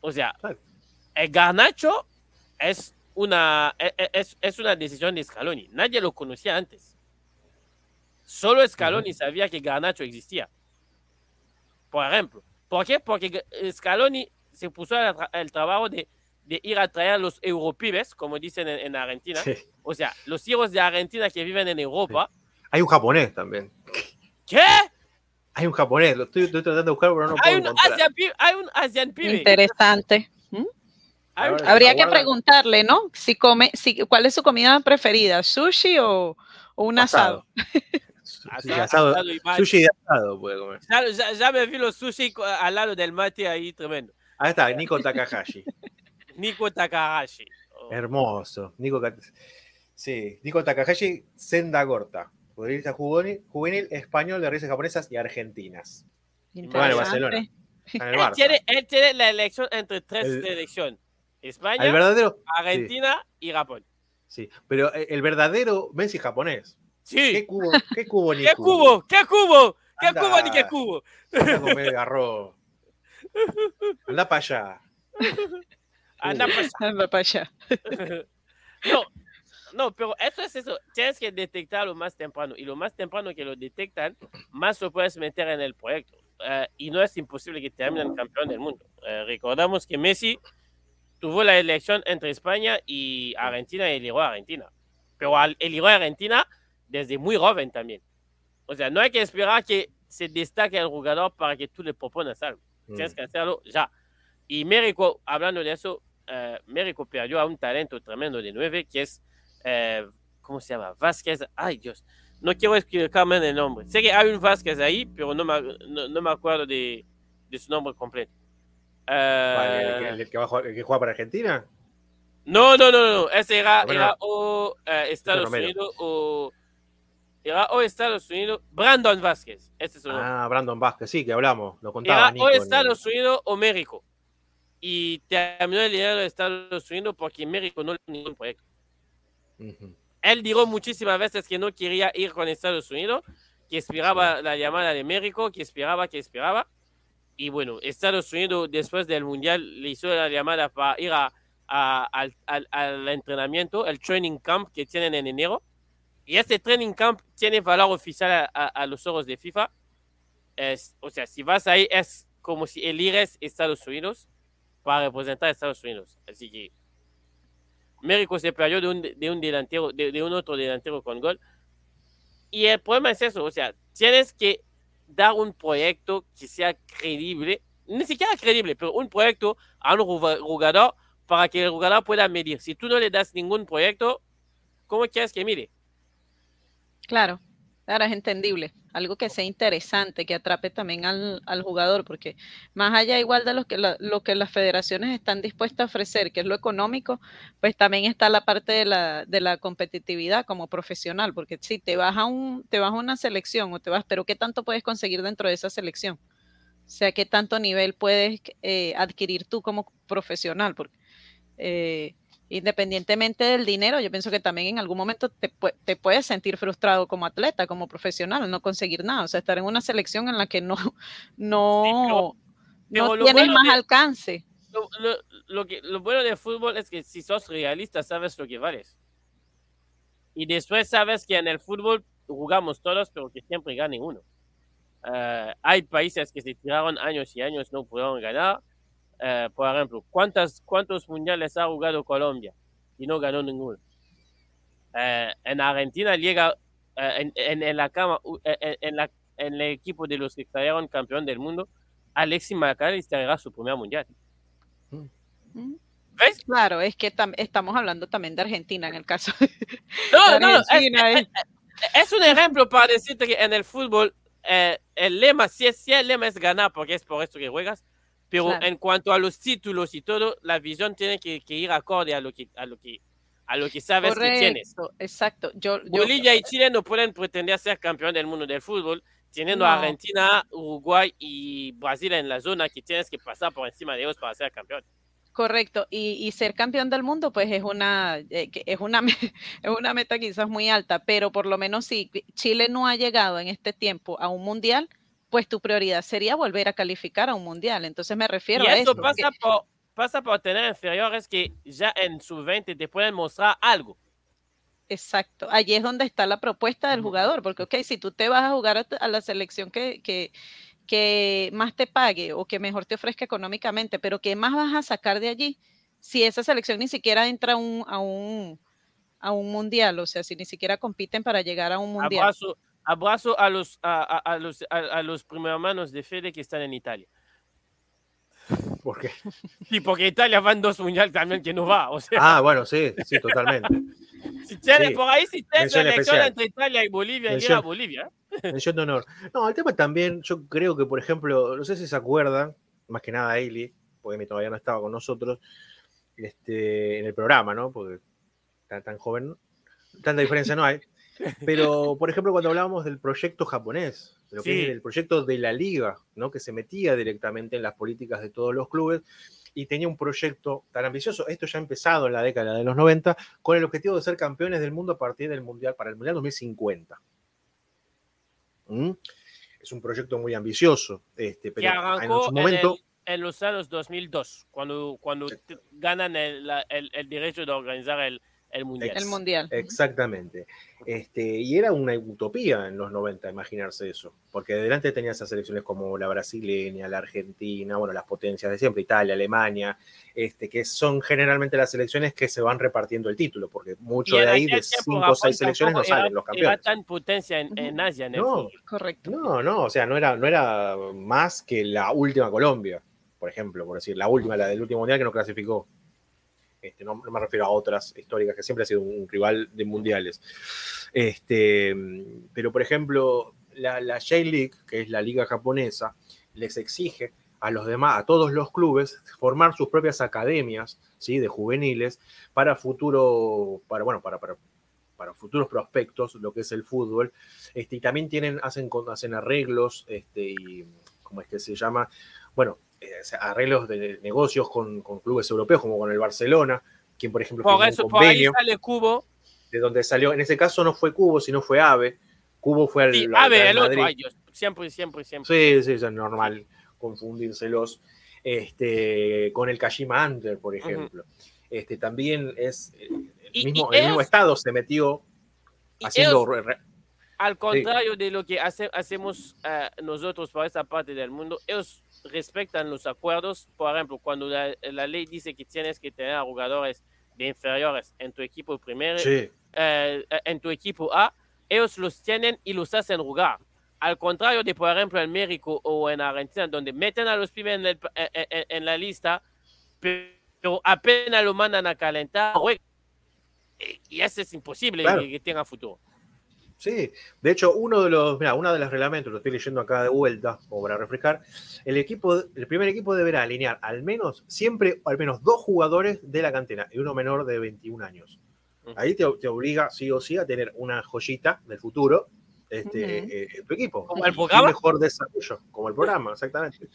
[SPEAKER 1] O sea, el Garnacho es una, e- e- es, es una decisión de Scaloni. Nadie lo conocía antes. Solo Scaloni sabía que Garnacho existía. Por ejemplo. ¿Por qué? Porque Scaloni se puso tra- el trabajo de, de ir a traer a los europibes, como dicen en, en Argentina.
[SPEAKER 3] Sí.
[SPEAKER 1] O sea, los hijos de Argentina que viven en Europa.
[SPEAKER 3] Hay un japonés también.
[SPEAKER 1] ¿Qué?
[SPEAKER 3] Hay un japonés, lo estoy, estoy tratando de buscar, pero no puedo
[SPEAKER 1] hay, un
[SPEAKER 3] encontrar.
[SPEAKER 1] Asian hay un Asian pibe.
[SPEAKER 2] Interesante. ¿Mm?
[SPEAKER 1] Hay un-
[SPEAKER 3] Ahora-
[SPEAKER 2] Habría que preguntarle, ¿no? Si come, si, ¿cuál es su comida preferida? ¿Sushi o, o un asado?
[SPEAKER 3] Sushi de asado puede comer.
[SPEAKER 1] Ya, ya- ya me vi los sushi al lado del mate ahí, tremendo.
[SPEAKER 3] Ahí está, Nico Takahashi. *laughs*
[SPEAKER 1] Nico Takahashi. Oh,
[SPEAKER 3] Hermoso. Nico, sí, Nico Takahashi, Senda Gorta. Futbolista juvenil, juvenil español de raíces japonesas y argentinas.
[SPEAKER 2] Interesante.
[SPEAKER 3] Barcelona. Está en el
[SPEAKER 1] él, tiene, él tiene la elección entre tres
[SPEAKER 3] El-
[SPEAKER 1] selecciones. España,
[SPEAKER 3] El verdadero.
[SPEAKER 1] Argentina y Japón.
[SPEAKER 3] Sí, pero eh, el verdadero Messi japonés. ¿Qué
[SPEAKER 1] Sí.
[SPEAKER 3] cubo, qué cubo ni
[SPEAKER 1] ¿Qué cubo? ¿Qué cubo? ¿Qué
[SPEAKER 3] Anda.
[SPEAKER 1] cubo ni qué cubo?
[SPEAKER 3] Anda a comer arroz. Anda para allá.
[SPEAKER 1] Anda.
[SPEAKER 2] Anda para allá. *laughs*
[SPEAKER 1] no, no, pero eso es eso. Tienes que detectarlo más temprano. Y lo más temprano que lo detectan, más lo puedes meter en el proyecto. Eh, y no es imposible que terminen campeón del mundo. Eh, recordamos que Messi tuvo la elección entre España y Argentina y eligió a Argentina. Pero eligió a Argentina desde muy joven también. O sea, no hay que esperar que se destaque el jugador para que tú le propones algo. Tienes
[SPEAKER 3] Mm.
[SPEAKER 1] que hacerlo ya. Y México, hablando de eso, eh, México perdió a un talento tremendo de nueve, que es, eh, ¿cómo se llama? Vázquez. Ay, Dios. No quiero explicarme el nombre. Sé que hay un Vázquez ahí, pero no me, no, no me acuerdo de, de su nombre completo. Eh,
[SPEAKER 3] ¿El, que- el que va jugar- el que juega para Argentina?
[SPEAKER 1] no, no, no, no. Ese era,
[SPEAKER 3] Romero.
[SPEAKER 1] era o eh, Estados
[SPEAKER 3] Romero.
[SPEAKER 1] Unidos o... Era o Estados Unidos, Brandon Vázquez. Ese es.
[SPEAKER 3] Ah, Brandon Vázquez, sí, que hablamos, lo contaba
[SPEAKER 1] Era
[SPEAKER 3] Nico.
[SPEAKER 1] o
[SPEAKER 3] en el-
[SPEAKER 1] Estados Unidos o México. y terminó el dinero de Estados Unidos porque México no le dio ningún proyecto.
[SPEAKER 3] Ujú.
[SPEAKER 1] Él dijo muchísimas veces que no quería ir con Estados Unidos, que esperaba la llamada de México, que esperaba, que esperaba. Y bueno, Estados Unidos después del Mundial le hizo la llamada para ir a, al, entrenamiento, el training camp que tienen en enero. Y este training camp tiene valor oficial a, los ojos de FIFA. O sea, si vas ahí es como si elires Estados Unidos para representar a Estados Unidos. Así que México se perdió de un, de un delantero, de, de un otro delantero con gol. Y el problema es eso, o sea, tienes que dar un proyecto que sea creíble, ni siquiera creíble, pero un proyecto a un juga- jugador para que el jugador pueda medir. Si tú no le das ningún proyecto, ¿cómo quieres que mire?
[SPEAKER 2] Claro, claro, es entendible. Algo que sea interesante, que atrape también al, al jugador, porque más allá igual de lo que, lo que las federaciones están dispuestas a ofrecer, que es lo económico, pues también está la parte de la, de la competitividad como profesional, porque si te vas a un, te vas a una selección o te vas, pero ¿qué tanto puedes conseguir dentro de esa selección? O sea, ¿qué tanto nivel puedes eh, adquirir tú como profesional? Porque eh, independientemente del dinero, yo pienso que también en algún momento te, te puedes sentir frustrado como atleta, como profesional, no conseguir nada. O sea, estar en una selección en la que no, no, no tienes
[SPEAKER 1] bueno
[SPEAKER 2] más
[SPEAKER 1] de-
[SPEAKER 2] alcance.
[SPEAKER 1] Lo, lo- lo que, lo bueno del fútbol es que si sos realista, sabes lo que vales. Y después sabes que en el fútbol jugamos todos, pero que siempre gane uno. Eh, hay países que se tiraron años y años, no pudieron ganar. Eh, por ejemplo, ¿cuántas, ¿cuántos mundiales ha jugado Colombia? Y no ganó ninguno. Eh, en Argentina llega eh, en, en- en la cama, eh, en, la- en el equipo de los que salieron campeón del mundo, Alexis McAllister era su primer mundial.
[SPEAKER 2] ¿Mm?
[SPEAKER 1] ¿Ves?
[SPEAKER 2] Claro, es que tam- estamos hablando también de Argentina en el caso
[SPEAKER 1] No,
[SPEAKER 2] de
[SPEAKER 1] no, es,
[SPEAKER 2] es-
[SPEAKER 1] es un ejemplo para decirte que en el fútbol eh, el lema, si, es, si el lema es ganar, porque es por esto que juegas, pero
[SPEAKER 2] Claro.
[SPEAKER 1] en cuanto a los títulos y todo, la visión tiene que, que ir acorde a lo que, a lo que, a lo que sabes que tienes.
[SPEAKER 2] Exacto. Yo, yo-
[SPEAKER 1] Bolivia y Chile no pueden pretender ser campeón del mundo del fútbol, teniendo
[SPEAKER 2] No.
[SPEAKER 1] Argentina, Uruguay y Brasil en la zona que tienes que pasar por encima de ellos para ser campeón.
[SPEAKER 2] Correcto, y, y ser campeón del mundo, pues es una, eh, es una, *laughs* es una meta quizás muy alta, pero por lo menos si Chile no ha llegado en este tiempo a un mundial, pues tu prioridad sería volver a calificar a un mundial. Entonces me refiero
[SPEAKER 1] Y
[SPEAKER 2] a
[SPEAKER 1] eso
[SPEAKER 2] que-
[SPEAKER 1] pasa por, pasa por tener inferiores que ya en su 20 te pueden mostrar algo.
[SPEAKER 2] Exacto, allí es donde está la propuesta del jugador, porque ok, si tú te vas a jugar a, la selección que, que, que más te pague o que mejor te ofrezca económicamente, pero ¿qué más vas a sacar de allí si esa selección ni siquiera entra a un, a un, a un mundial? O sea, si ni siquiera compiten para llegar a un mundial.
[SPEAKER 1] Abrazo, abrazo a los, a, a- a los, a, los primermanos de Fede que están en Italia.
[SPEAKER 3] ¿Por qué?
[SPEAKER 1] Sí, porque Italia van dos mundiales también que no va. O sea,
[SPEAKER 3] Ah, bueno, sí, sí, totalmente.
[SPEAKER 1] si
[SPEAKER 3] sí.
[SPEAKER 1] por ahí si tienes la elección
[SPEAKER 3] especial.
[SPEAKER 1] entre Italia y Bolivia, llega a Bolivia.
[SPEAKER 3] Mención de honor. No, el tema también, yo creo que, por ejemplo, no sé si se acuerdan, más que nada Ailey, porque todavía no estaba con nosotros, este, en el programa, ¿no? Porque tan, tan joven, tanta diferencia no hay. Pero, *laughs* por ejemplo, cuando hablábamos del proyecto japonés, de lo que
[SPEAKER 1] Sí.
[SPEAKER 3] es el proyecto de la liga, ¿no? Que se metía directamente en las políticas de todos los clubes y tenía un proyecto tan ambicioso, esto ya ha empezado en la década de los 90, con el objetivo de ser campeones del mundo a partir del Mundial, para el Mundial 2050. ¿Mm? Es un proyecto muy ambicioso, este, pero en su
[SPEAKER 1] en,
[SPEAKER 3] momento...
[SPEAKER 1] el- en los años 2002, cuando, cuando ganan el- el derecho de organizar el, el mundial.
[SPEAKER 2] el mundial.
[SPEAKER 3] Exactamente. Este, y era una utopía en los 90 imaginarse eso, porque delante tenías esas selecciones como la brasileña, la argentina, bueno, las potencias de siempre, Italia, Alemania, este, que son generalmente las selecciones que se van repartiendo el título, porque mucho de ahí, de
[SPEAKER 1] tiempo,
[SPEAKER 3] 5 o
[SPEAKER 1] Japón
[SPEAKER 3] 6 selecciones no salen los
[SPEAKER 1] Era
[SPEAKER 3] campeones.
[SPEAKER 1] tan potencia en, en Asia en
[SPEAKER 3] No.
[SPEAKER 2] Correcto.
[SPEAKER 3] No, no, o sea, no era, no era más que la última Colombia, por ejemplo, por decir, la última, la del último mundial que no clasificó. Este, no, me refiero a otras históricas que siempre ha sido un rival de mundiales. Este, pero, por ejemplo, la, J-League, que es la liga japonesa, les exige a los demás, a todos los clubes, formar sus propias academias ¿sí? de juveniles para futuro, para, bueno, para, para, para futuros prospectos, lo que es el fútbol. Este, y también tienen, hacen, hacen arreglos, este, y, ¿cómo es que se llama? Bueno, arreglos de negocios con, clubes europeos, como con el Barcelona, quien por ejemplo
[SPEAKER 1] por eso, por ahí sale Cubo.
[SPEAKER 3] De donde salió, en ese caso no fue Cubo, sino fue Ave. Cubo fue al,
[SPEAKER 1] sí, Ave, el otro, ay siempre, siempre, siempre.
[SPEAKER 3] Sí, sí, es normal confundírselos. Este, con el Kashima Under, por ejemplo. este, también es eh, el, mismo, el mismo estado se metió haciendo
[SPEAKER 1] al contrario de lo que hace, hacemos uh, nosotros para esta parte del mundo, ellos respetan los acuerdos. Por ejemplo, cuando la, la, ley dice que tienes que tener jugadores de inferiores en tu equipo primero, sí. uh, en tu equipo A, ellos los tienen y los hacen jugar. Al contrario de, por ejemplo, en México o en Argentina, donde meten a los pibes en, el, en, en la lista, pero apenas lo mandan a calentar, y eso es imposible claro. que, que tenga futuro.
[SPEAKER 3] Sí, de hecho, uno de los, mira, uno de los reglamentos, lo estoy leyendo acá de vuelta, como para refrescar, el equipo, el primer equipo deberá alinear al menos, siempre, al menos dos jugadores de la cantera y uno menor de 21 años. Ahí te, te obliga, sí o sí, a tener una joyita del futuro este, uh -huh. eh, en tu equipo.
[SPEAKER 1] Como el programa.
[SPEAKER 3] mejor desarrollo, como el programa, exactamente.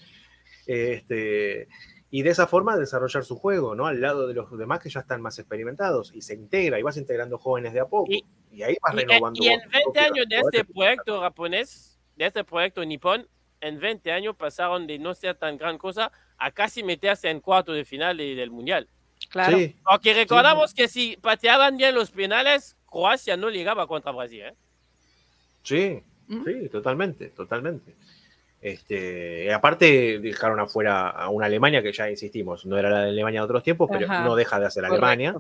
[SPEAKER 3] Este, y de esa forma desarrollar su juego, ¿no? Al lado de los demás que ya están más experimentados y se integra y vas integrando jóvenes de a poco.
[SPEAKER 1] Y,
[SPEAKER 3] y ahí vas
[SPEAKER 1] y,
[SPEAKER 3] renovando.
[SPEAKER 1] Y en 20 años de este proyecto japonés, de este proyecto nipón, en 20 años pasaron de no ser tan gran cosa a casi meterse en cuarto de final de, del mundial.
[SPEAKER 2] Claro.
[SPEAKER 1] Sí, Porque recordamos sí. que si pateaban bien los penales, Croacia no llegaba contra Brasil. ¿eh?
[SPEAKER 3] Sí, ¿Mm? sí, totalmente, totalmente. Este, aparte dejaron afuera a una Alemania que ya insistimos, no era la Alemania de otros tiempos, pero Ajá. no deja de ser Correcto. Alemania,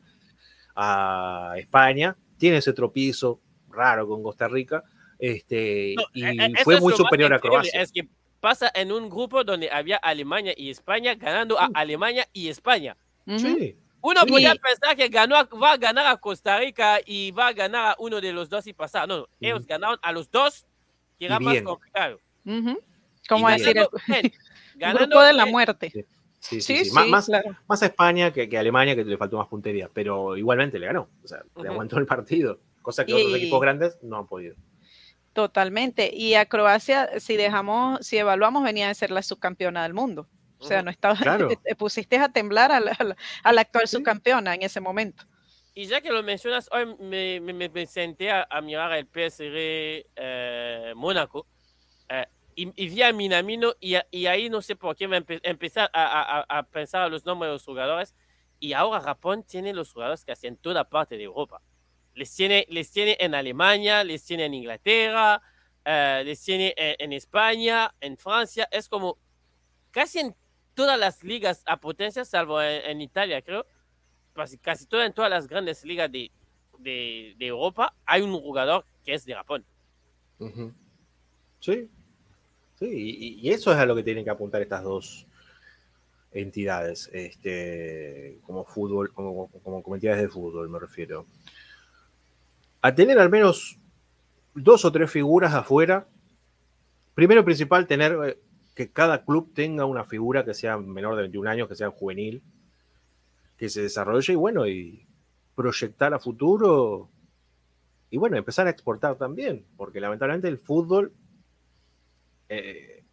[SPEAKER 3] a España, tiene ese tropiezo raro con Costa Rica, este, no, y e, e, fue muy superior a Croacia.
[SPEAKER 1] Es que pasa en un grupo donde había Alemania y España ganando a Alemania y España.
[SPEAKER 3] Sí.
[SPEAKER 1] Uno sí. podía pensar que ganó, va a ganar a Costa Rica y va a ganar a uno de los dos y pasar. No, no. ellos uh -huh. ganaron a los dos, que era más complicado.
[SPEAKER 2] Uh -huh. ¿Cómo decir? El, ganando, *laughs* grupo de la muerte.
[SPEAKER 3] Sí, sí, sí, sí. sí más, claro. más, a España que, que, a Alemania, que le faltó más puntería, pero igualmente le ganó. O sea, uh -huh. le aguantó el partido, cosa que y... otros equipos grandes no han podido.
[SPEAKER 2] Totalmente. Y a Croacia, si dejamos, si evaluamos, venía de ser la subcampeona del mundo. O sea, no estaba,
[SPEAKER 3] claro. *laughs*
[SPEAKER 2] te pusiste a temblar a la, a la, a la actual sí. subcampeona en ese momento.
[SPEAKER 1] Y ya que lo mencionas, hoy me, me, me senté a, a, mirar el PSG eh, Mónaco eh, y, vi a Minamino y, y, ahí no sé por qué me empe, empecé a, a, pensar a los nombres de los jugadores. Y ahora Japón tiene los jugadores casi en toda parte de Europa. Les tiene, les tiene en Alemania, les tiene en Inglaterra, eh, les tiene en, España, en Francia, es como casi en todas las ligas a potencia, salvo en, Italia, creo, casi, casi toda, en todas las grandes ligas de, de, Europa, hay un jugador que es de Japón.
[SPEAKER 3] Sí, sí, y, eso es a lo que tienen que apuntar estas dos entidades, este, como fútbol, como, como, de fútbol, me refiero. A tener al menos dos o tres figuras afuera. Primero principal, tener eh, que cada club tenga una figura que sea menor de 21 años, que sea juvenil, que se desarrolle y bueno, y proyectar a futuro y bueno, empezar a exportar también, porque lamentablemente el fútbol eh,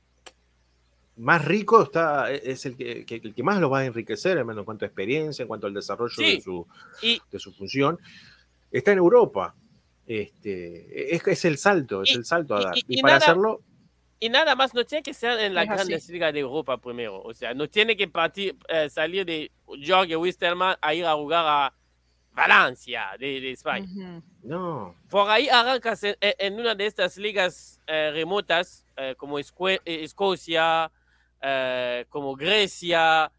[SPEAKER 3] más rico está, es el que, que, el que más lo va a enriquecer, en cuanto a experiencia, en cuanto al desarrollo sí. de, su, y, de su función, está en Europa. Este, es, es el salto, es y, el salto a dar. Y, para nada, hacerlo
[SPEAKER 1] y nada más no tiene que ser en la grandes ligas de Europa primero. O sea, no tiene que partir, eh, salir de Jorge Wisterman a ir a jugar a Valencia de, de España. Uh
[SPEAKER 3] -huh. No.
[SPEAKER 1] Por ahí arrancas en, en una de estas ligas eh, remotas, eh, como Esco Escocia, eh, como Grecia,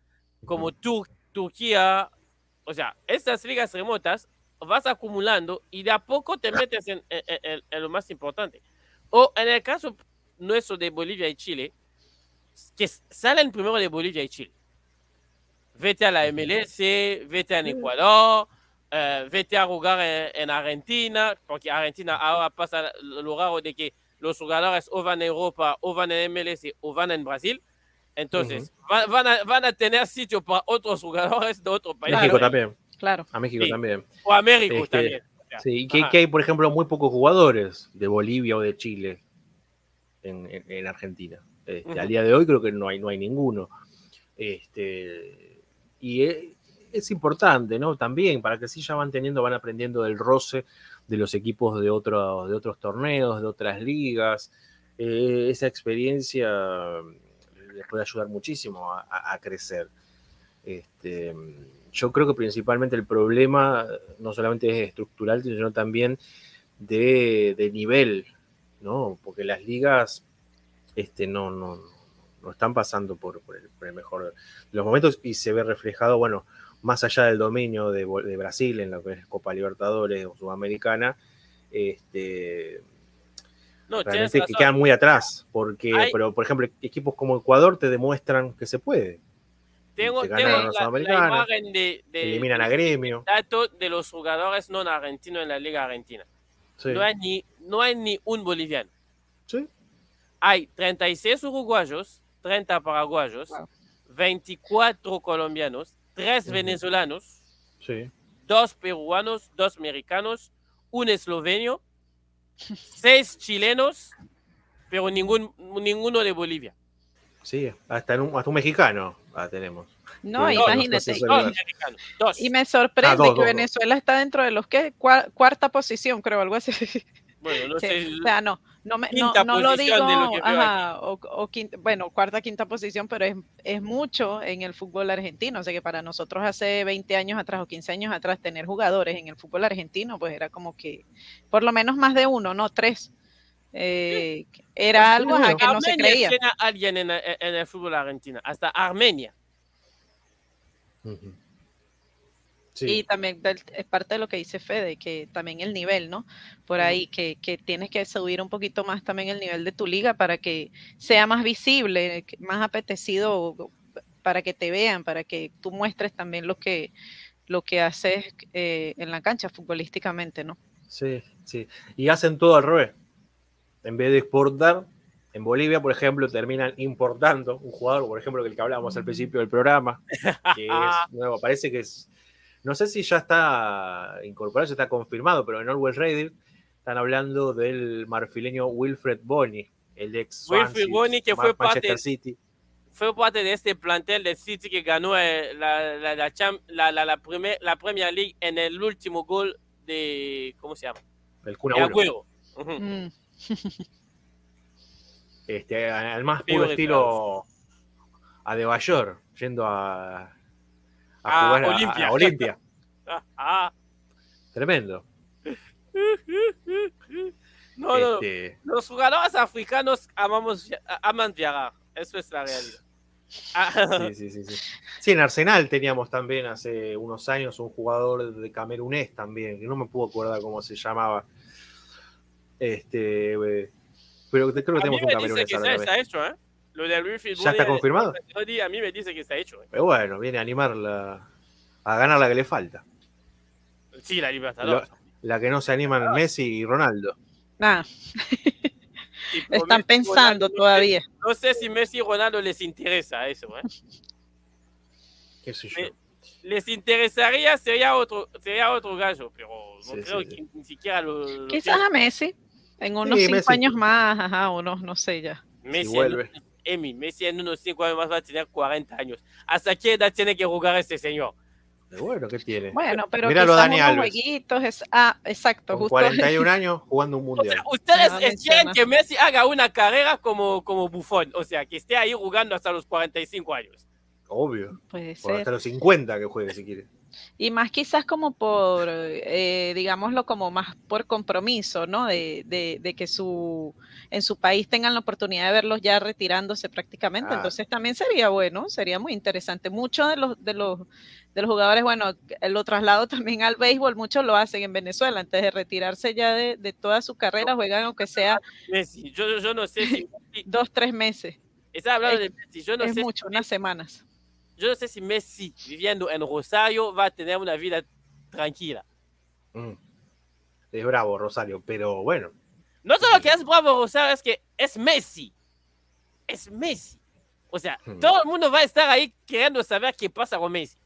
[SPEAKER 1] como Tur Turquía. O sea, estas ligas remotas vas acumulando y de a poco te metes en, en, en lo más importante. O en el caso nuestro de Bolivia y Chile, que salen primero de Bolivia y Chile. Vete a la MLS, vete en Ecuador, vete a jugar en, en, Argentina, porque Argentina ahora pasa lo raro de que los jugadores o van a Europa, o van a MLS, o van en Brasil. Entonces, uh -huh. van, a, van, a, tener sitio para otros jugadores de otro país.
[SPEAKER 3] México también.
[SPEAKER 2] Claro.
[SPEAKER 3] A México
[SPEAKER 1] sí.
[SPEAKER 3] también.
[SPEAKER 1] O a México este, también.
[SPEAKER 3] Sí, que, que, hay, por ejemplo, muy pocos jugadores de Bolivia o de Chile en, en, en Argentina. Este, uh -huh. Al día de hoy creo que no hay, no hay ninguno. Este, y es, es importante, ¿no? También para que así ya van teniendo, van aprendiendo del roce de los equipos de, otro, de otros torneos, de otras ligas. Eh, esa experiencia les puede ayudar muchísimo a, crecer. Este, yo creo que principalmente el problema no solamente es estructural, sino también de, de nivel, ¿no? Porque las ligas este, no, no, no están pasando por, por el, por el mejor de los momentos y se ve reflejado, bueno, más allá del dominio de, Brasil en lo que es Copa Libertadores o Sudamericana, este,
[SPEAKER 1] No,
[SPEAKER 3] realmente que quedan muy atrás, porque,
[SPEAKER 1] Hay-
[SPEAKER 3] pero por ejemplo, equipos como Ecuador te demuestran que se puede.
[SPEAKER 1] Tengo,
[SPEAKER 3] te
[SPEAKER 1] tengo la, la imagen de, de-
[SPEAKER 3] Eliminan a Gremio.
[SPEAKER 1] dato de los jugadores no argentinos en la Liga Argentina.
[SPEAKER 3] Sí.
[SPEAKER 1] No, hay ni, no hay ni un boliviano.
[SPEAKER 3] Sí.
[SPEAKER 1] Hay 36 uruguayos, 30 paraguayos,
[SPEAKER 2] Wow.
[SPEAKER 1] 24 colombianos, 3
[SPEAKER 3] Ujú.
[SPEAKER 1] venezolanos,
[SPEAKER 3] Sí.
[SPEAKER 1] 2 peruanos, 2 mexicanos, un eslovenio, 6 *laughs* chilenos, pero ningún, ninguno de Bolivia.
[SPEAKER 3] Sí, hasta, en un, hasta un mexicano la tenemos.
[SPEAKER 2] No,
[SPEAKER 3] Sí,
[SPEAKER 2] imagínate.
[SPEAKER 3] no
[SPEAKER 1] Dos dos.
[SPEAKER 2] Y me sorprende
[SPEAKER 3] Ah, dos,
[SPEAKER 2] que
[SPEAKER 3] dos, dos.
[SPEAKER 2] Venezuela está dentro de los que Cua- cuarta posición, creo, algo así. *laughs*
[SPEAKER 1] Bueno, no
[SPEAKER 2] Sí,
[SPEAKER 1] sé.
[SPEAKER 2] o sea, no, no, me, no, lo digo,
[SPEAKER 1] lo
[SPEAKER 2] ajá, o, o quinta- bueno, cuarta, quinta posición, pero es, es mucho en el fútbol argentino. O sea que para nosotros hace 20 años atrás o 15 años atrás tener jugadores en el fútbol argentino, pues era como que por lo menos más de uno, no tres. Eh, era
[SPEAKER 3] Sí,
[SPEAKER 2] algo ajá, que no se
[SPEAKER 1] Armenia
[SPEAKER 2] creía.
[SPEAKER 1] tiene a alguien en, en el fútbol argentino, hasta Armenia.
[SPEAKER 2] Y
[SPEAKER 3] Sí,
[SPEAKER 2] también es parte de lo que dice Fede, que también el nivel, ¿no? Por ahí, que, que tienes que subir un poquito más también el nivel de tu liga para que sea más visible, que- más apetecido, para que te vean, para que tú muestres también lo que, lo que haces eh, en la cancha futbolísticamente, ¿no?
[SPEAKER 3] sí, sí. Y hacen todo al revés. En vez de exportar, en Bolivia, por ejemplo, terminan importando un jugador, por ejemplo, el que hablábamos al principio del programa, que es *laughs* nuevo, parece que es, no sé si ya está incorporado, ya está confirmado, pero en Orwell Reddit están hablando del marfileño Wilfred Boni, el ex
[SPEAKER 1] Wilfred Boni, que fue
[SPEAKER 3] Manchester
[SPEAKER 1] parte-
[SPEAKER 3] City.
[SPEAKER 1] Fue parte de este plantel de City que ganó eh, la, la, la, cham- la, la, la, primer- la Premier League en el último gol de. ¿Cómo se llama?
[SPEAKER 3] El Kun Agüero.
[SPEAKER 2] Mm,
[SPEAKER 3] este, al más puro estilo a De Bayor, yendo a, a
[SPEAKER 1] A
[SPEAKER 3] jugar a,
[SPEAKER 1] Olimpia.
[SPEAKER 3] a Olimpia. *laughs*
[SPEAKER 1] Ah.
[SPEAKER 3] Tremendo. *laughs*
[SPEAKER 1] No, no,
[SPEAKER 3] Este,
[SPEAKER 1] los jugadores africanos amamos, aman viajar. Eso es la realidad. Ah, *laughs*
[SPEAKER 3] sí, sí, sí, sí. Sí, en Arsenal teníamos también hace unos años un jugador de camerunés también, que no me puedo acordar cómo se llamaba. Este, eh, pero creo que tenemos un
[SPEAKER 1] dice
[SPEAKER 3] camerunés
[SPEAKER 1] que se, ha hecho, ¿eh? Lo de Wilfried
[SPEAKER 3] ¿Ya está confirmado?
[SPEAKER 1] A mí me dice que se ha hecho. ¿eh?
[SPEAKER 3] Pero bueno, viene a animar la- a ganar la que le falta.
[SPEAKER 1] Sí, la Libertadores.
[SPEAKER 3] La que no se animan Messi y Ronaldo.
[SPEAKER 2] nada, *laughs*
[SPEAKER 1] Tipo,
[SPEAKER 2] están
[SPEAKER 1] Messi,
[SPEAKER 2] pensando
[SPEAKER 1] Ronaldo, no sé-
[SPEAKER 2] todavía.
[SPEAKER 1] No sé si Messi y Ronaldo les interesa eso, ¿eh? *laughs*
[SPEAKER 3] ¿Qué sé yo?
[SPEAKER 1] Me- Les interesaría, sería otro, sería otro gallo, pero no
[SPEAKER 3] Sí,
[SPEAKER 1] creo
[SPEAKER 3] sí,
[SPEAKER 1] que
[SPEAKER 3] sí.
[SPEAKER 1] ni siquiera lo. lo
[SPEAKER 2] Quizás a Messi, en unos
[SPEAKER 3] Sí,
[SPEAKER 2] cinco
[SPEAKER 3] Messi.
[SPEAKER 2] años más, ajá, unos, no sé ya.
[SPEAKER 1] Messi,
[SPEAKER 3] Si vuelve.
[SPEAKER 1] Emi, Messi en unos 5 años más va a tener 40 años. ¿Hasta qué edad tiene que jugar este señor?
[SPEAKER 3] Bueno, ¿qué tiene?
[SPEAKER 2] Bueno, pero
[SPEAKER 3] Míralo Dani
[SPEAKER 2] unos
[SPEAKER 3] Alves.
[SPEAKER 2] jueguitos es, ah, exacto,
[SPEAKER 3] Con
[SPEAKER 2] justo
[SPEAKER 3] 41 *laughs* años jugando un
[SPEAKER 1] O
[SPEAKER 3] mundial.
[SPEAKER 1] sea, ustedes
[SPEAKER 2] Ah,
[SPEAKER 1] quieren que Messi haga una carrera como, como bufón, o sea, que esté ahí jugando hasta los 45 años.
[SPEAKER 3] Obvio.
[SPEAKER 2] puede ser.
[SPEAKER 3] hasta los 50 que juegue si quiere.
[SPEAKER 2] Y más quizás como por, eh, digámoslo, como más por compromiso, ¿no? De, de, de que su, en su país tengan la oportunidad de verlos ya retirándose prácticamente. Entonces también sería bueno, sería muy interesante. Muchos de los, de los, de los jugadores, bueno, lo traslado *laughs* también al béisbol, muchos lo hacen en Venezuela. Antes de retirarse ya de, de toda su carrera, juegan aunque sea
[SPEAKER 1] Messi, yo, yo no sé si. Messi- *laughs*
[SPEAKER 2] dos, tres meses.
[SPEAKER 1] Estaba hablando de Messi, yo no
[SPEAKER 2] es
[SPEAKER 1] sé
[SPEAKER 2] mucho, unas semanas.
[SPEAKER 1] Yo no sé si Messi viviendo en Rosario va a tener una vida tranquila.
[SPEAKER 3] Mm. Es bravo, Rosario, pero bueno.
[SPEAKER 1] No solo que es bravo Rosario, es que es Messi. Es Messi. O sea,
[SPEAKER 3] Hmm.
[SPEAKER 1] todo el mundo va a estar ahí queriendo saber qué pasa con Messi.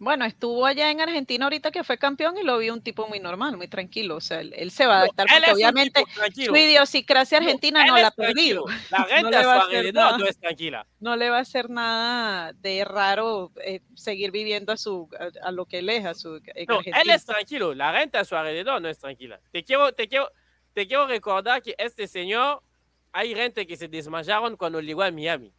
[SPEAKER 2] Bueno, estuvo allá en Argentina ahorita que fue campeón y lo vi un tipo muy normal, muy tranquilo. O sea, él, se va a adaptar porque obviamente su idiosincrasia argentina no, la ha perdido.
[SPEAKER 1] La *laughs* gente no a su alrededor no es tranquila.
[SPEAKER 2] No le va a hacer nada de raro eh, seguir viviendo a su a, lo que él es, a su
[SPEAKER 1] No, él es tranquilo, la gente a su alrededor no es tranquila. Te quiero, te quiero, te quiero recordar que este señor, hay gente que se desmayaron cuando llegó a Miami.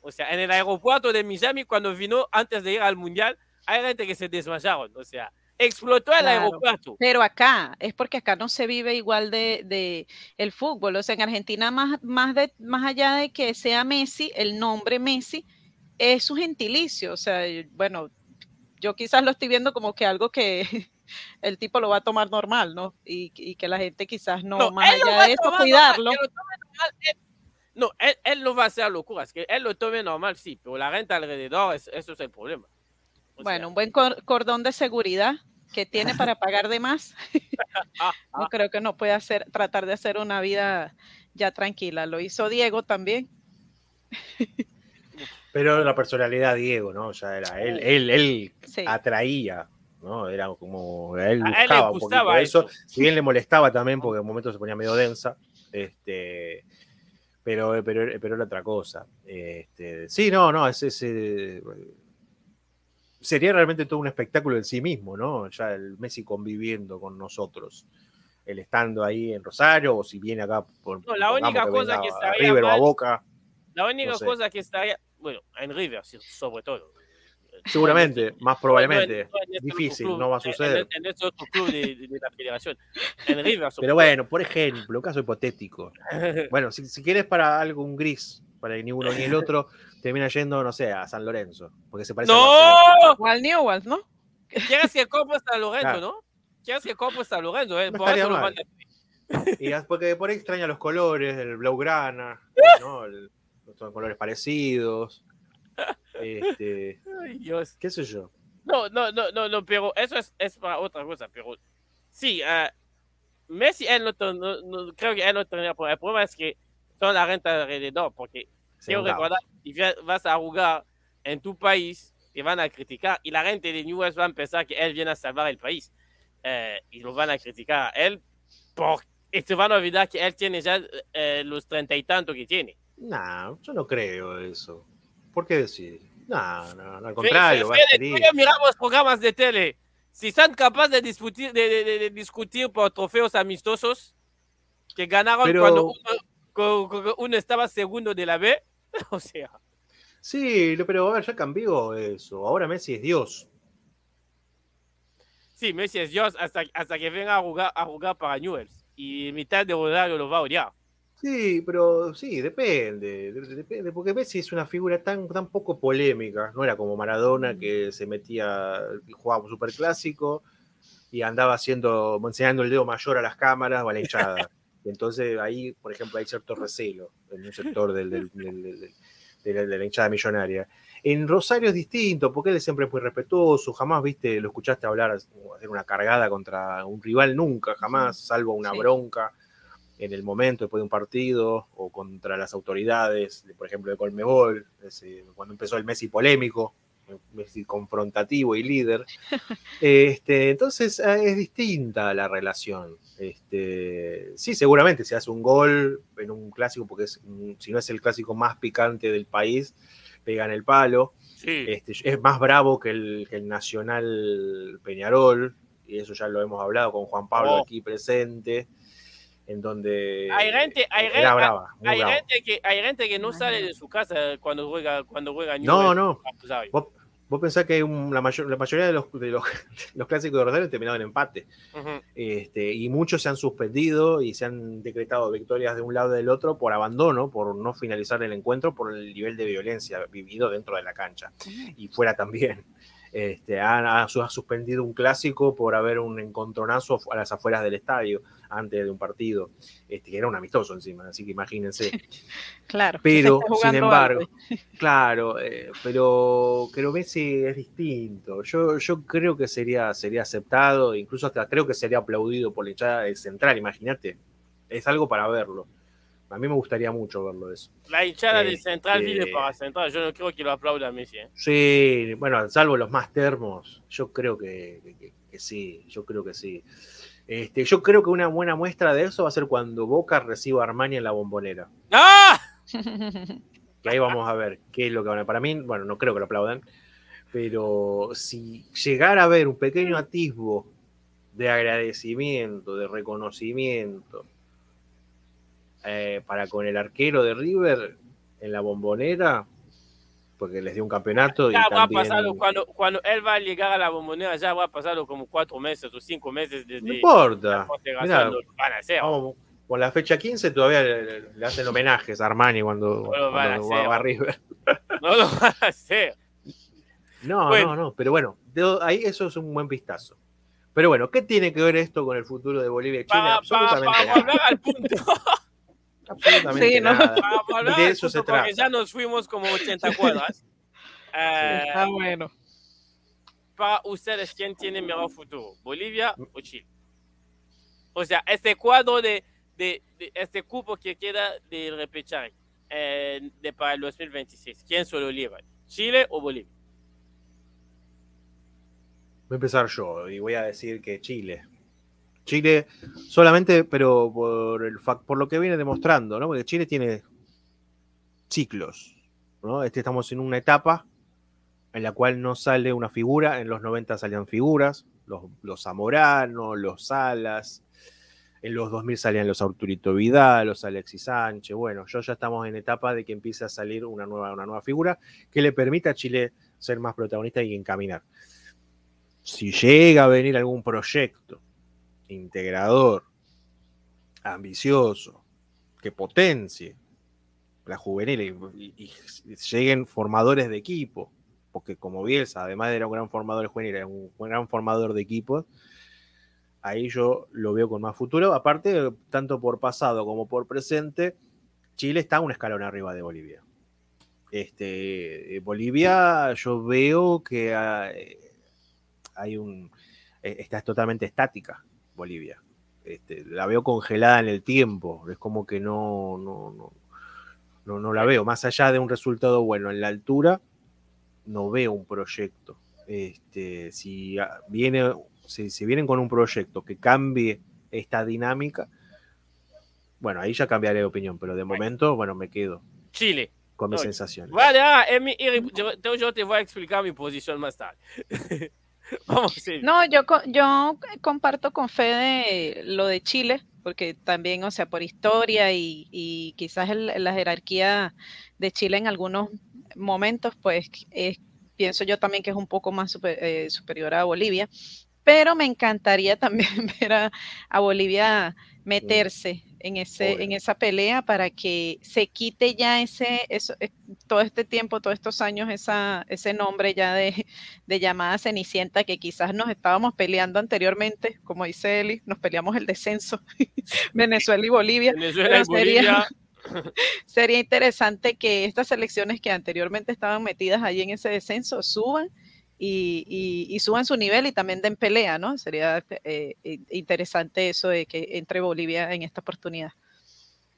[SPEAKER 1] O sea, en el aeropuerto de Miami, cuando vino antes de ir al Mundial, hay gente que se desmayaron, o sea, explotó el aeropuerto.
[SPEAKER 2] Pero acá, es porque acá no se vive igual de, de, el fútbol, o sea, en Argentina más, más, de, más allá de que sea Messi, el nombre Messi es su gentilicio, o sea, bueno, yo quizás lo estoy viendo como que algo que *laughs* el tipo lo va a tomar normal, ¿no? Y, y que la gente quizás no, más allá de eso, cuidarlo.
[SPEAKER 1] no, él, él, no va a hacer locuras, que él lo tome normal, sí, pero la gente alrededor, eso es el problema
[SPEAKER 2] bueno, un buen cordón de seguridad que tiene para pagar de más. *laughs* no creo que no puede hacer, tratar de hacer una vida ya tranquila. Lo hizo Diego también. *laughs*
[SPEAKER 3] Pero la personalidad de Diego, ¿no? Ya era él, él, él atraía, ¿no? Era como él buscaba un poquito eso. Si bien le molestaba también, porque en momentos se ponía medio densa, este, pero, pero, pero era otra cosa. Este, sí, no, no, es ese sería realmente todo un espectáculo en sí mismo, ¿no? Ya el Messi conviviendo con nosotros, el estando ahí en Rosario, o si viene acá por
[SPEAKER 1] no, la única cosa que estaría
[SPEAKER 3] River o a Boca.
[SPEAKER 1] La única cosa que estaría, bueno, en River sobre todo.
[SPEAKER 3] Seguramente, más probablemente. Difícil, no va a suceder.
[SPEAKER 1] En, en este otro club de, la federación. En River.
[SPEAKER 3] Pero bueno, por ejemplo, un caso hipotético. *laughs* Bueno, si, si quieres para algo un gris, para que ni uno ni el otro, termina yendo, no sé, a San Lorenzo. Porque se parece
[SPEAKER 1] ¡No!
[SPEAKER 2] a o al Newell's, ¿no?
[SPEAKER 1] Quieres que compre San Lorenzo, ¿no? Quieres que compre San Lorenzo, ¿eh? por eso lo
[SPEAKER 3] y porque por ahí extraña los colores, el blaugrana, *laughs* ¿no? son colores parecidos. Este,
[SPEAKER 1] Ay, Dios.
[SPEAKER 3] ¿Qué sé yo?
[SPEAKER 1] No, no, no, no, no, pero eso es, es para otra cosa. Pero sí, uh, Messi, él no, no, creo que él no tendría problema. El problema es que son la renta alrededor, porque quiero recordar, si vas a jugar en tu país, te van a criticar y la gente de Newell's va a pensar que él viene a salvar el país. Eh, y lo van a criticar a él por, y te van a olvidar que él tiene ya eh, los treinta y tanto que tiene.
[SPEAKER 3] No, yo no creo eso. ¿Por qué decir? No, no, al contrario.
[SPEAKER 1] miramos programas de tele. Si son capaces de discutir, de, de, discutir por trofeos amistosos que ganaron cuando uno, uno, estaba segundo de la B, *laughs* o sea.
[SPEAKER 3] Sí, pero a ver, ya cambió eso. Ahora Messi es Dios.
[SPEAKER 1] Sí, Messi es Dios hasta, hasta que venga a jugar, a jugar para Newells. Y mitad de Rodario lo va a odiar.
[SPEAKER 3] Sí, pero sí, depende, depende, porque Messi es una figura tan, tan poco polémica, no era como Maradona que se metía, jugaba un superclásico y andaba haciendo, enseñando el dedo mayor a las cámaras o a la hinchada. Entonces ahí, por ejemplo, hay cierto recelo en un sector del, de, la, hinchada millonaria. En Rosario es distinto, porque él siempre es muy respetuoso, jamás, viste, lo escuchaste hablar, hacer una cargada contra un rival, nunca, jamás, salvo una bronca en el momento después de un partido o contra las autoridades, por ejemplo, de Colmebol, cuando empezó el Messi polémico, Confrontativo y líder. Este, entonces ah, es distinta la relación. Este, sí, seguramente se hace un gol en un clásico, porque es, si no es el clásico más picante del país, pega en el palo. Este, es más bravo que el, que el, Nacional Peñarol, y eso ya lo hemos hablado con Juan Pablo oh. aquí presente en donde
[SPEAKER 1] hay gente, hay, era brava, hay, gente que, hay gente que no sale de su casa cuando juega cuando juega
[SPEAKER 3] No, no. Vos, vos, pensás que la, mayor, la mayoría de los, de los, *laughs* los, clásicos de Rosario terminaron en empate. este, y muchos se han suspendido y se han decretado victorias de un lado y del otro por abandono, por no finalizar el encuentro, por el nivel de violencia vivido dentro de la cancha. Y fuera también. Este, ha, suspendido un clásico por haber un encontronazo a las afueras del estadio antes de un partido, este, que era un amistoso encima, así que imagínense. *laughs*
[SPEAKER 2] Claro.
[SPEAKER 3] Pero, sin embargo, *laughs* claro, eh, pero creo que Messi es distinto. Yo, yo creo que sería, sería aceptado, incluso hasta creo que sería aplaudido por la hinchada central, imagínate. Es algo para verlo. A mí me gustaría mucho verlo eso.
[SPEAKER 1] La hinchada de Central vive para Central. Yo no creo que lo aplauda a Messi. ¿eh?
[SPEAKER 3] Sí, bueno, salvo los más termos, yo creo que, que- que sí, yo creo que sí. Este, yo creo que una buena muestra de eso va a ser cuando Boca reciba a Armani en la bombonera.
[SPEAKER 1] ¡Ah! *laughs*
[SPEAKER 3] Que ahí vamos a ver qué es lo que van a. Para mí, bueno, no creo que lo aplaudan, pero si llegara a haber un pequeño atisbo de agradecimiento, de reconocimiento eh, para con el arquero de River en la bombonera, porque les dio un campeonato y
[SPEAKER 1] Ya va a
[SPEAKER 3] también.
[SPEAKER 1] pasarlo. Cuando, cuando él va a llegar a la bombonera, ya va a pasarlo como cuatro meses o cinco meses desde
[SPEAKER 3] No importa. Mirá,
[SPEAKER 1] Lo van a hacer.
[SPEAKER 3] vamos, con la fecha 15 todavía le, le hacen homenajes a Armani cuando,
[SPEAKER 1] No lo van a
[SPEAKER 3] cuando
[SPEAKER 1] hacer.
[SPEAKER 3] va a River. *laughs*
[SPEAKER 1] No lo van a hacer.
[SPEAKER 3] No,
[SPEAKER 1] Bueno.
[SPEAKER 3] no, no, pero bueno, de- ahí eso es un buen vistazo. Pero bueno, ¿qué tiene que ver esto con el futuro de Bolivia y Chile?
[SPEAKER 1] Para,
[SPEAKER 3] absolutamente
[SPEAKER 1] para
[SPEAKER 3] nada.
[SPEAKER 1] volver al punto. *laughs*
[SPEAKER 3] Absolutamente
[SPEAKER 2] Sí, ¿no?
[SPEAKER 3] nada.
[SPEAKER 1] Para volver
[SPEAKER 3] De eso se trata.
[SPEAKER 1] ya nos fuimos como 80 cuadras. *laughs* Eh,
[SPEAKER 2] Ah, bueno.
[SPEAKER 1] para ustedes, ¿quién tiene mejor futuro? ¿Bolivia o Chile? O sea, este cuadro de, de- de este cupo que queda de repechaje eh, de para el 2026, ¿quién se lo lleva? ¿Chile o Bolivia?
[SPEAKER 3] Voy a empezar yo y voy a decir que Chile. Chile solamente, pero por, el, por lo que viene demostrando, ¿no? Porque Chile tiene ciclos, ¿no? Este, estamos en una etapa en la cual no sale una figura, en los 90 salían figuras, los, los Zamorano, los Salas, en los 2000 salían los Arturito Vidal, los Alexis Sánchez, bueno, yo ya estamos en etapa de que empiece a salir una nueva, una nueva figura que le permita a Chile ser más protagonista y encaminar si llega a venir algún proyecto integrador, ambicioso, que potencie la juvenil y, lleguen formadores de equipo, porque como Bielsa, además de era un gran formador juvenil, era un gran formador de equipos, ahí yo lo veo con más futuro. Aparte, tanto por pasado como por presente, Chile está un escalón arriba de Bolivia. Este, eh, Bolivia, yo veo que ah, eh, hay un. eh, Está totalmente estática, Bolivia. Este, la veo congelada en el tiempo. Es como que no, no, no, no, no la veo. Más allá de un resultado bueno en la altura, no veo un proyecto. Este, si viene, si, si vienen con un proyecto que cambie esta dinámica, bueno, ahí ya cambiaré de opinión, pero de
[SPEAKER 1] Bueno.
[SPEAKER 3] momento, bueno, me quedo
[SPEAKER 1] Chile.
[SPEAKER 3] con mis
[SPEAKER 1] No,
[SPEAKER 3] sensaciones.
[SPEAKER 1] Vale, ah, yo te voy a explicar mi posición más tarde. *laughs* *laughs* Vamos, sí.
[SPEAKER 2] No, yo, co- yo comparto con Fede lo de Chile, porque también, o sea, por historia y, y quizás el- la jerarquía de Chile en algunos momentos, pues es- pienso yo también que es un poco más super- eh, superior a Bolivia, pero me encantaría *laughs* también ver a, a Bolivia meterse en, ese,
[SPEAKER 3] Obvio.
[SPEAKER 2] en esa pelea para que se quite ya ese, eso, eh, todo este tiempo, todos estos años, esa, ese nombre ya de, de llamada Cenicienta que quizás nos estábamos peleando anteriormente, como dice Eli, nos peleamos el descenso, *laughs* Venezuela y Bolivia.
[SPEAKER 1] Venezuela y
[SPEAKER 2] sería-
[SPEAKER 1] Bolivia. *laughs*
[SPEAKER 2] Sería interesante que estas selecciones que anteriormente estaban metidas ahí en ese descenso suban y, y- y suban su nivel y también den pelea, ¿no? Sería eh, interesante eso de que entre Bolivia en esta oportunidad.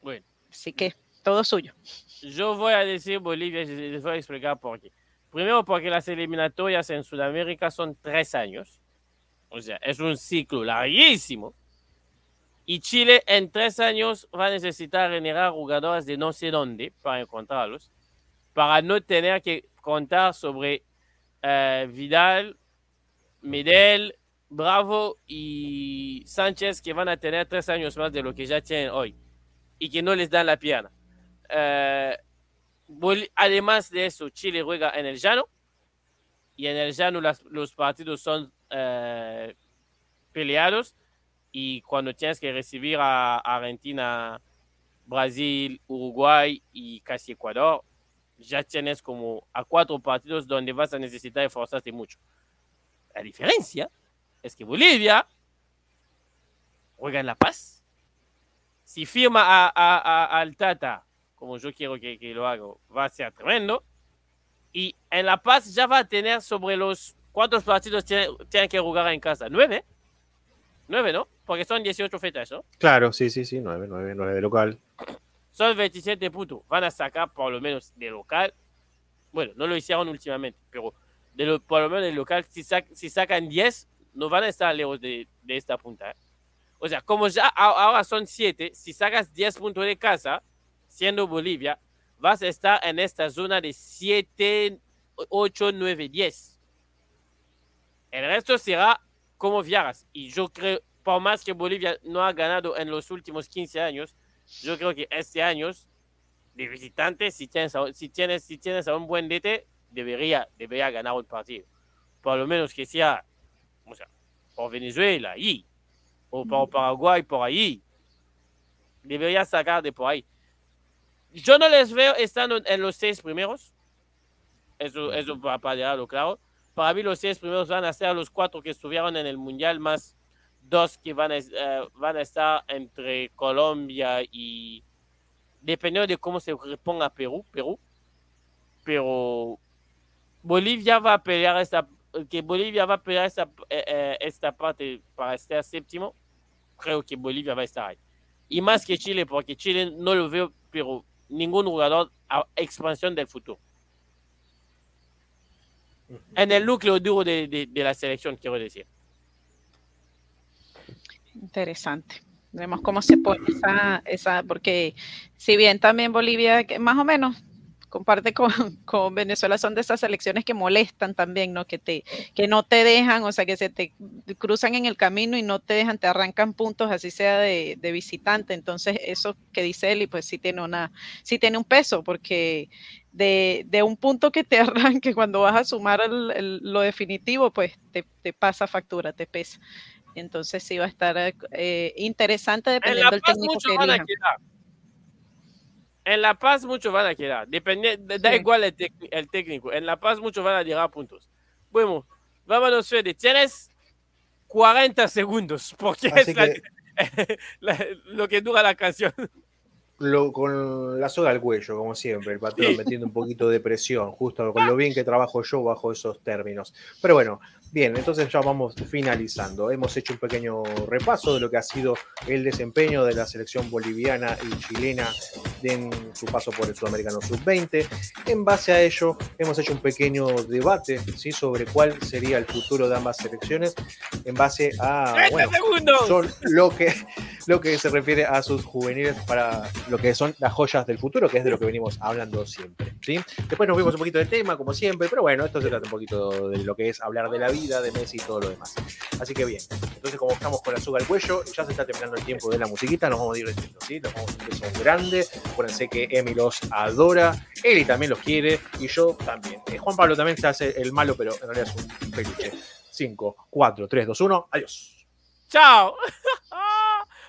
[SPEAKER 1] Bueno,
[SPEAKER 2] Así que todo suyo.
[SPEAKER 1] yo voy a decir Bolivia y les voy a explicar por qué. Primero, porque las eliminatorias en Sudamérica son tres años. O sea, es un ciclo larguísimo. Y Chile en tres años va a necesitar generar jugadores de no sé dónde para encontrarlos, para no tener que contar sobre eh, Vidal, Medel, Bravo y Sánchez que van a tener tres años más de lo que ya tienen hoy y que no les dan la pierna. Eh, además de eso, Chile juega en el llano y en el llano las- los partidos son eh, peleados y cuando tienes que recibir a Argentina, Brasil, Uruguay y casi Ecuador, ya tienes como a cuatro partidos donde vas a necesitar esforzarte mucho. La diferencia es que Bolivia juega en La Paz. Si firma a, a- a- al Tata, como yo quiero que, que lo haga, va a ser tremendo. Y en La Paz ya va a tener sobre los cuántos partidos tiene- tienen que jugar en casa. ¿Nueve? Nueve, ¿no? Porque son 18 fechas, ¿no?
[SPEAKER 3] Claro, sí, sí, sí, 9, 9, 9 de local.
[SPEAKER 1] Son 27 puntos. Van a sacar por lo menos de local. Bueno, no lo hicieron últimamente, pero de lo, por lo menos de local, si, si sacan 10, no van a estar lejos de, de esta punta. ¿eh? O sea, como ya ahora son 7, si sacas 10 puntos de casa, siendo Bolivia, vas a estar en esta zona de 7, 8, 9, 10. El resto será como viajas. Y yo creo, por más que Bolivia no ha ganado en los últimos 15 años, yo creo que este año de visitante, si tienes, si tienes, si tienes a un buen DT, debería, debería ganar el partido. Por lo menos que sea, o sea por Venezuela, y, o por Paraguay, por ahí. Debería sacar de por ahí. Yo no les veo estando en los seis primeros. Eso, eso para, para dejarlo claro. Para mí los seis primeros van a ser los cuatro que estuvieron en el Mundial más dos que van a, uh, van a estar entre Colombia y dependiendo de cómo se reponga Perú, Perú. Pero Bolivia va a pelear esta, que Bolivia va a pelear esta, eh, esta parte para estar séptimo. Creo que Bolivia va a estar ahí. Y más que Chile, porque Chile no lo veo, pero ningún jugador a expansión del futuro. En el núcleo duro de, de, de la selección, quiero decir.
[SPEAKER 2] Interesante. Vemos cómo se pone esa, esa, porque si bien también Bolivia, más o menos, comparte con, *laughs* con, Venezuela, son de esas elecciones que molestan también, ¿no? Que, te, que no te dejan, o sea, que se te cruzan en el camino y no te dejan, te arrancan puntos, así sea de, de visitante. Entonces, eso que dice Eli, pues sí tiene, una, sí tiene un peso, porque de, de, un punto que te *laughs* arranque cuando vas a sumar lo definitivo, pues te, te, pasa factura, te pesa. Entonces sí va a estar eh, interesante dependiendo del técnico que elijan.
[SPEAKER 1] En La Paz muchos van a quedar. Depende, da sí. igual el, el, técnico. En La Paz muchos van a llegar puntos. Bueno, vámonos, Fede. Tienes 40 segundos, porque Así es que... la, *laughs* la, lo que dura la canción.
[SPEAKER 3] Lo, con la soga al cuello, como siempre, el patrón sí. metiendo un poquito de presión, justo con lo bien que trabajo yo bajo esos términos. Pero bueno, Bien, entonces ya vamos finalizando. Hemos hecho un pequeño repaso de lo que ha sido el desempeño de la selección boliviana y chilena en su paso por el Sudamericano Sub-20. En base a ello, hemos hecho un pequeño debate ¿sí? sobre cuál sería el futuro de ambas selecciones en base a bueno, son lo, que, lo que se refiere a sus juveniles para lo que son las joyas del futuro, que es de lo que venimos hablando siempre. ¿sí? Después nos vimos un poquito del tema, como siempre, pero bueno, esto se trata un poquito de lo que es hablar de la vida de Messi y todo lo demás. Así que bien, entonces como estamos con la soga al cuello, ya se está terminando el tiempo de la musiquita, nos vamos a ir diciendo, ¿sí? Nos vamos a un beso grande, acuérdense que Emi los adora, Eli también los quiere y yo también. Eh, Juan Pablo también se hace el malo, pero en realidad es un peluche. 5, 4, 3, 2, 1, adiós.
[SPEAKER 1] Chao. *laughs*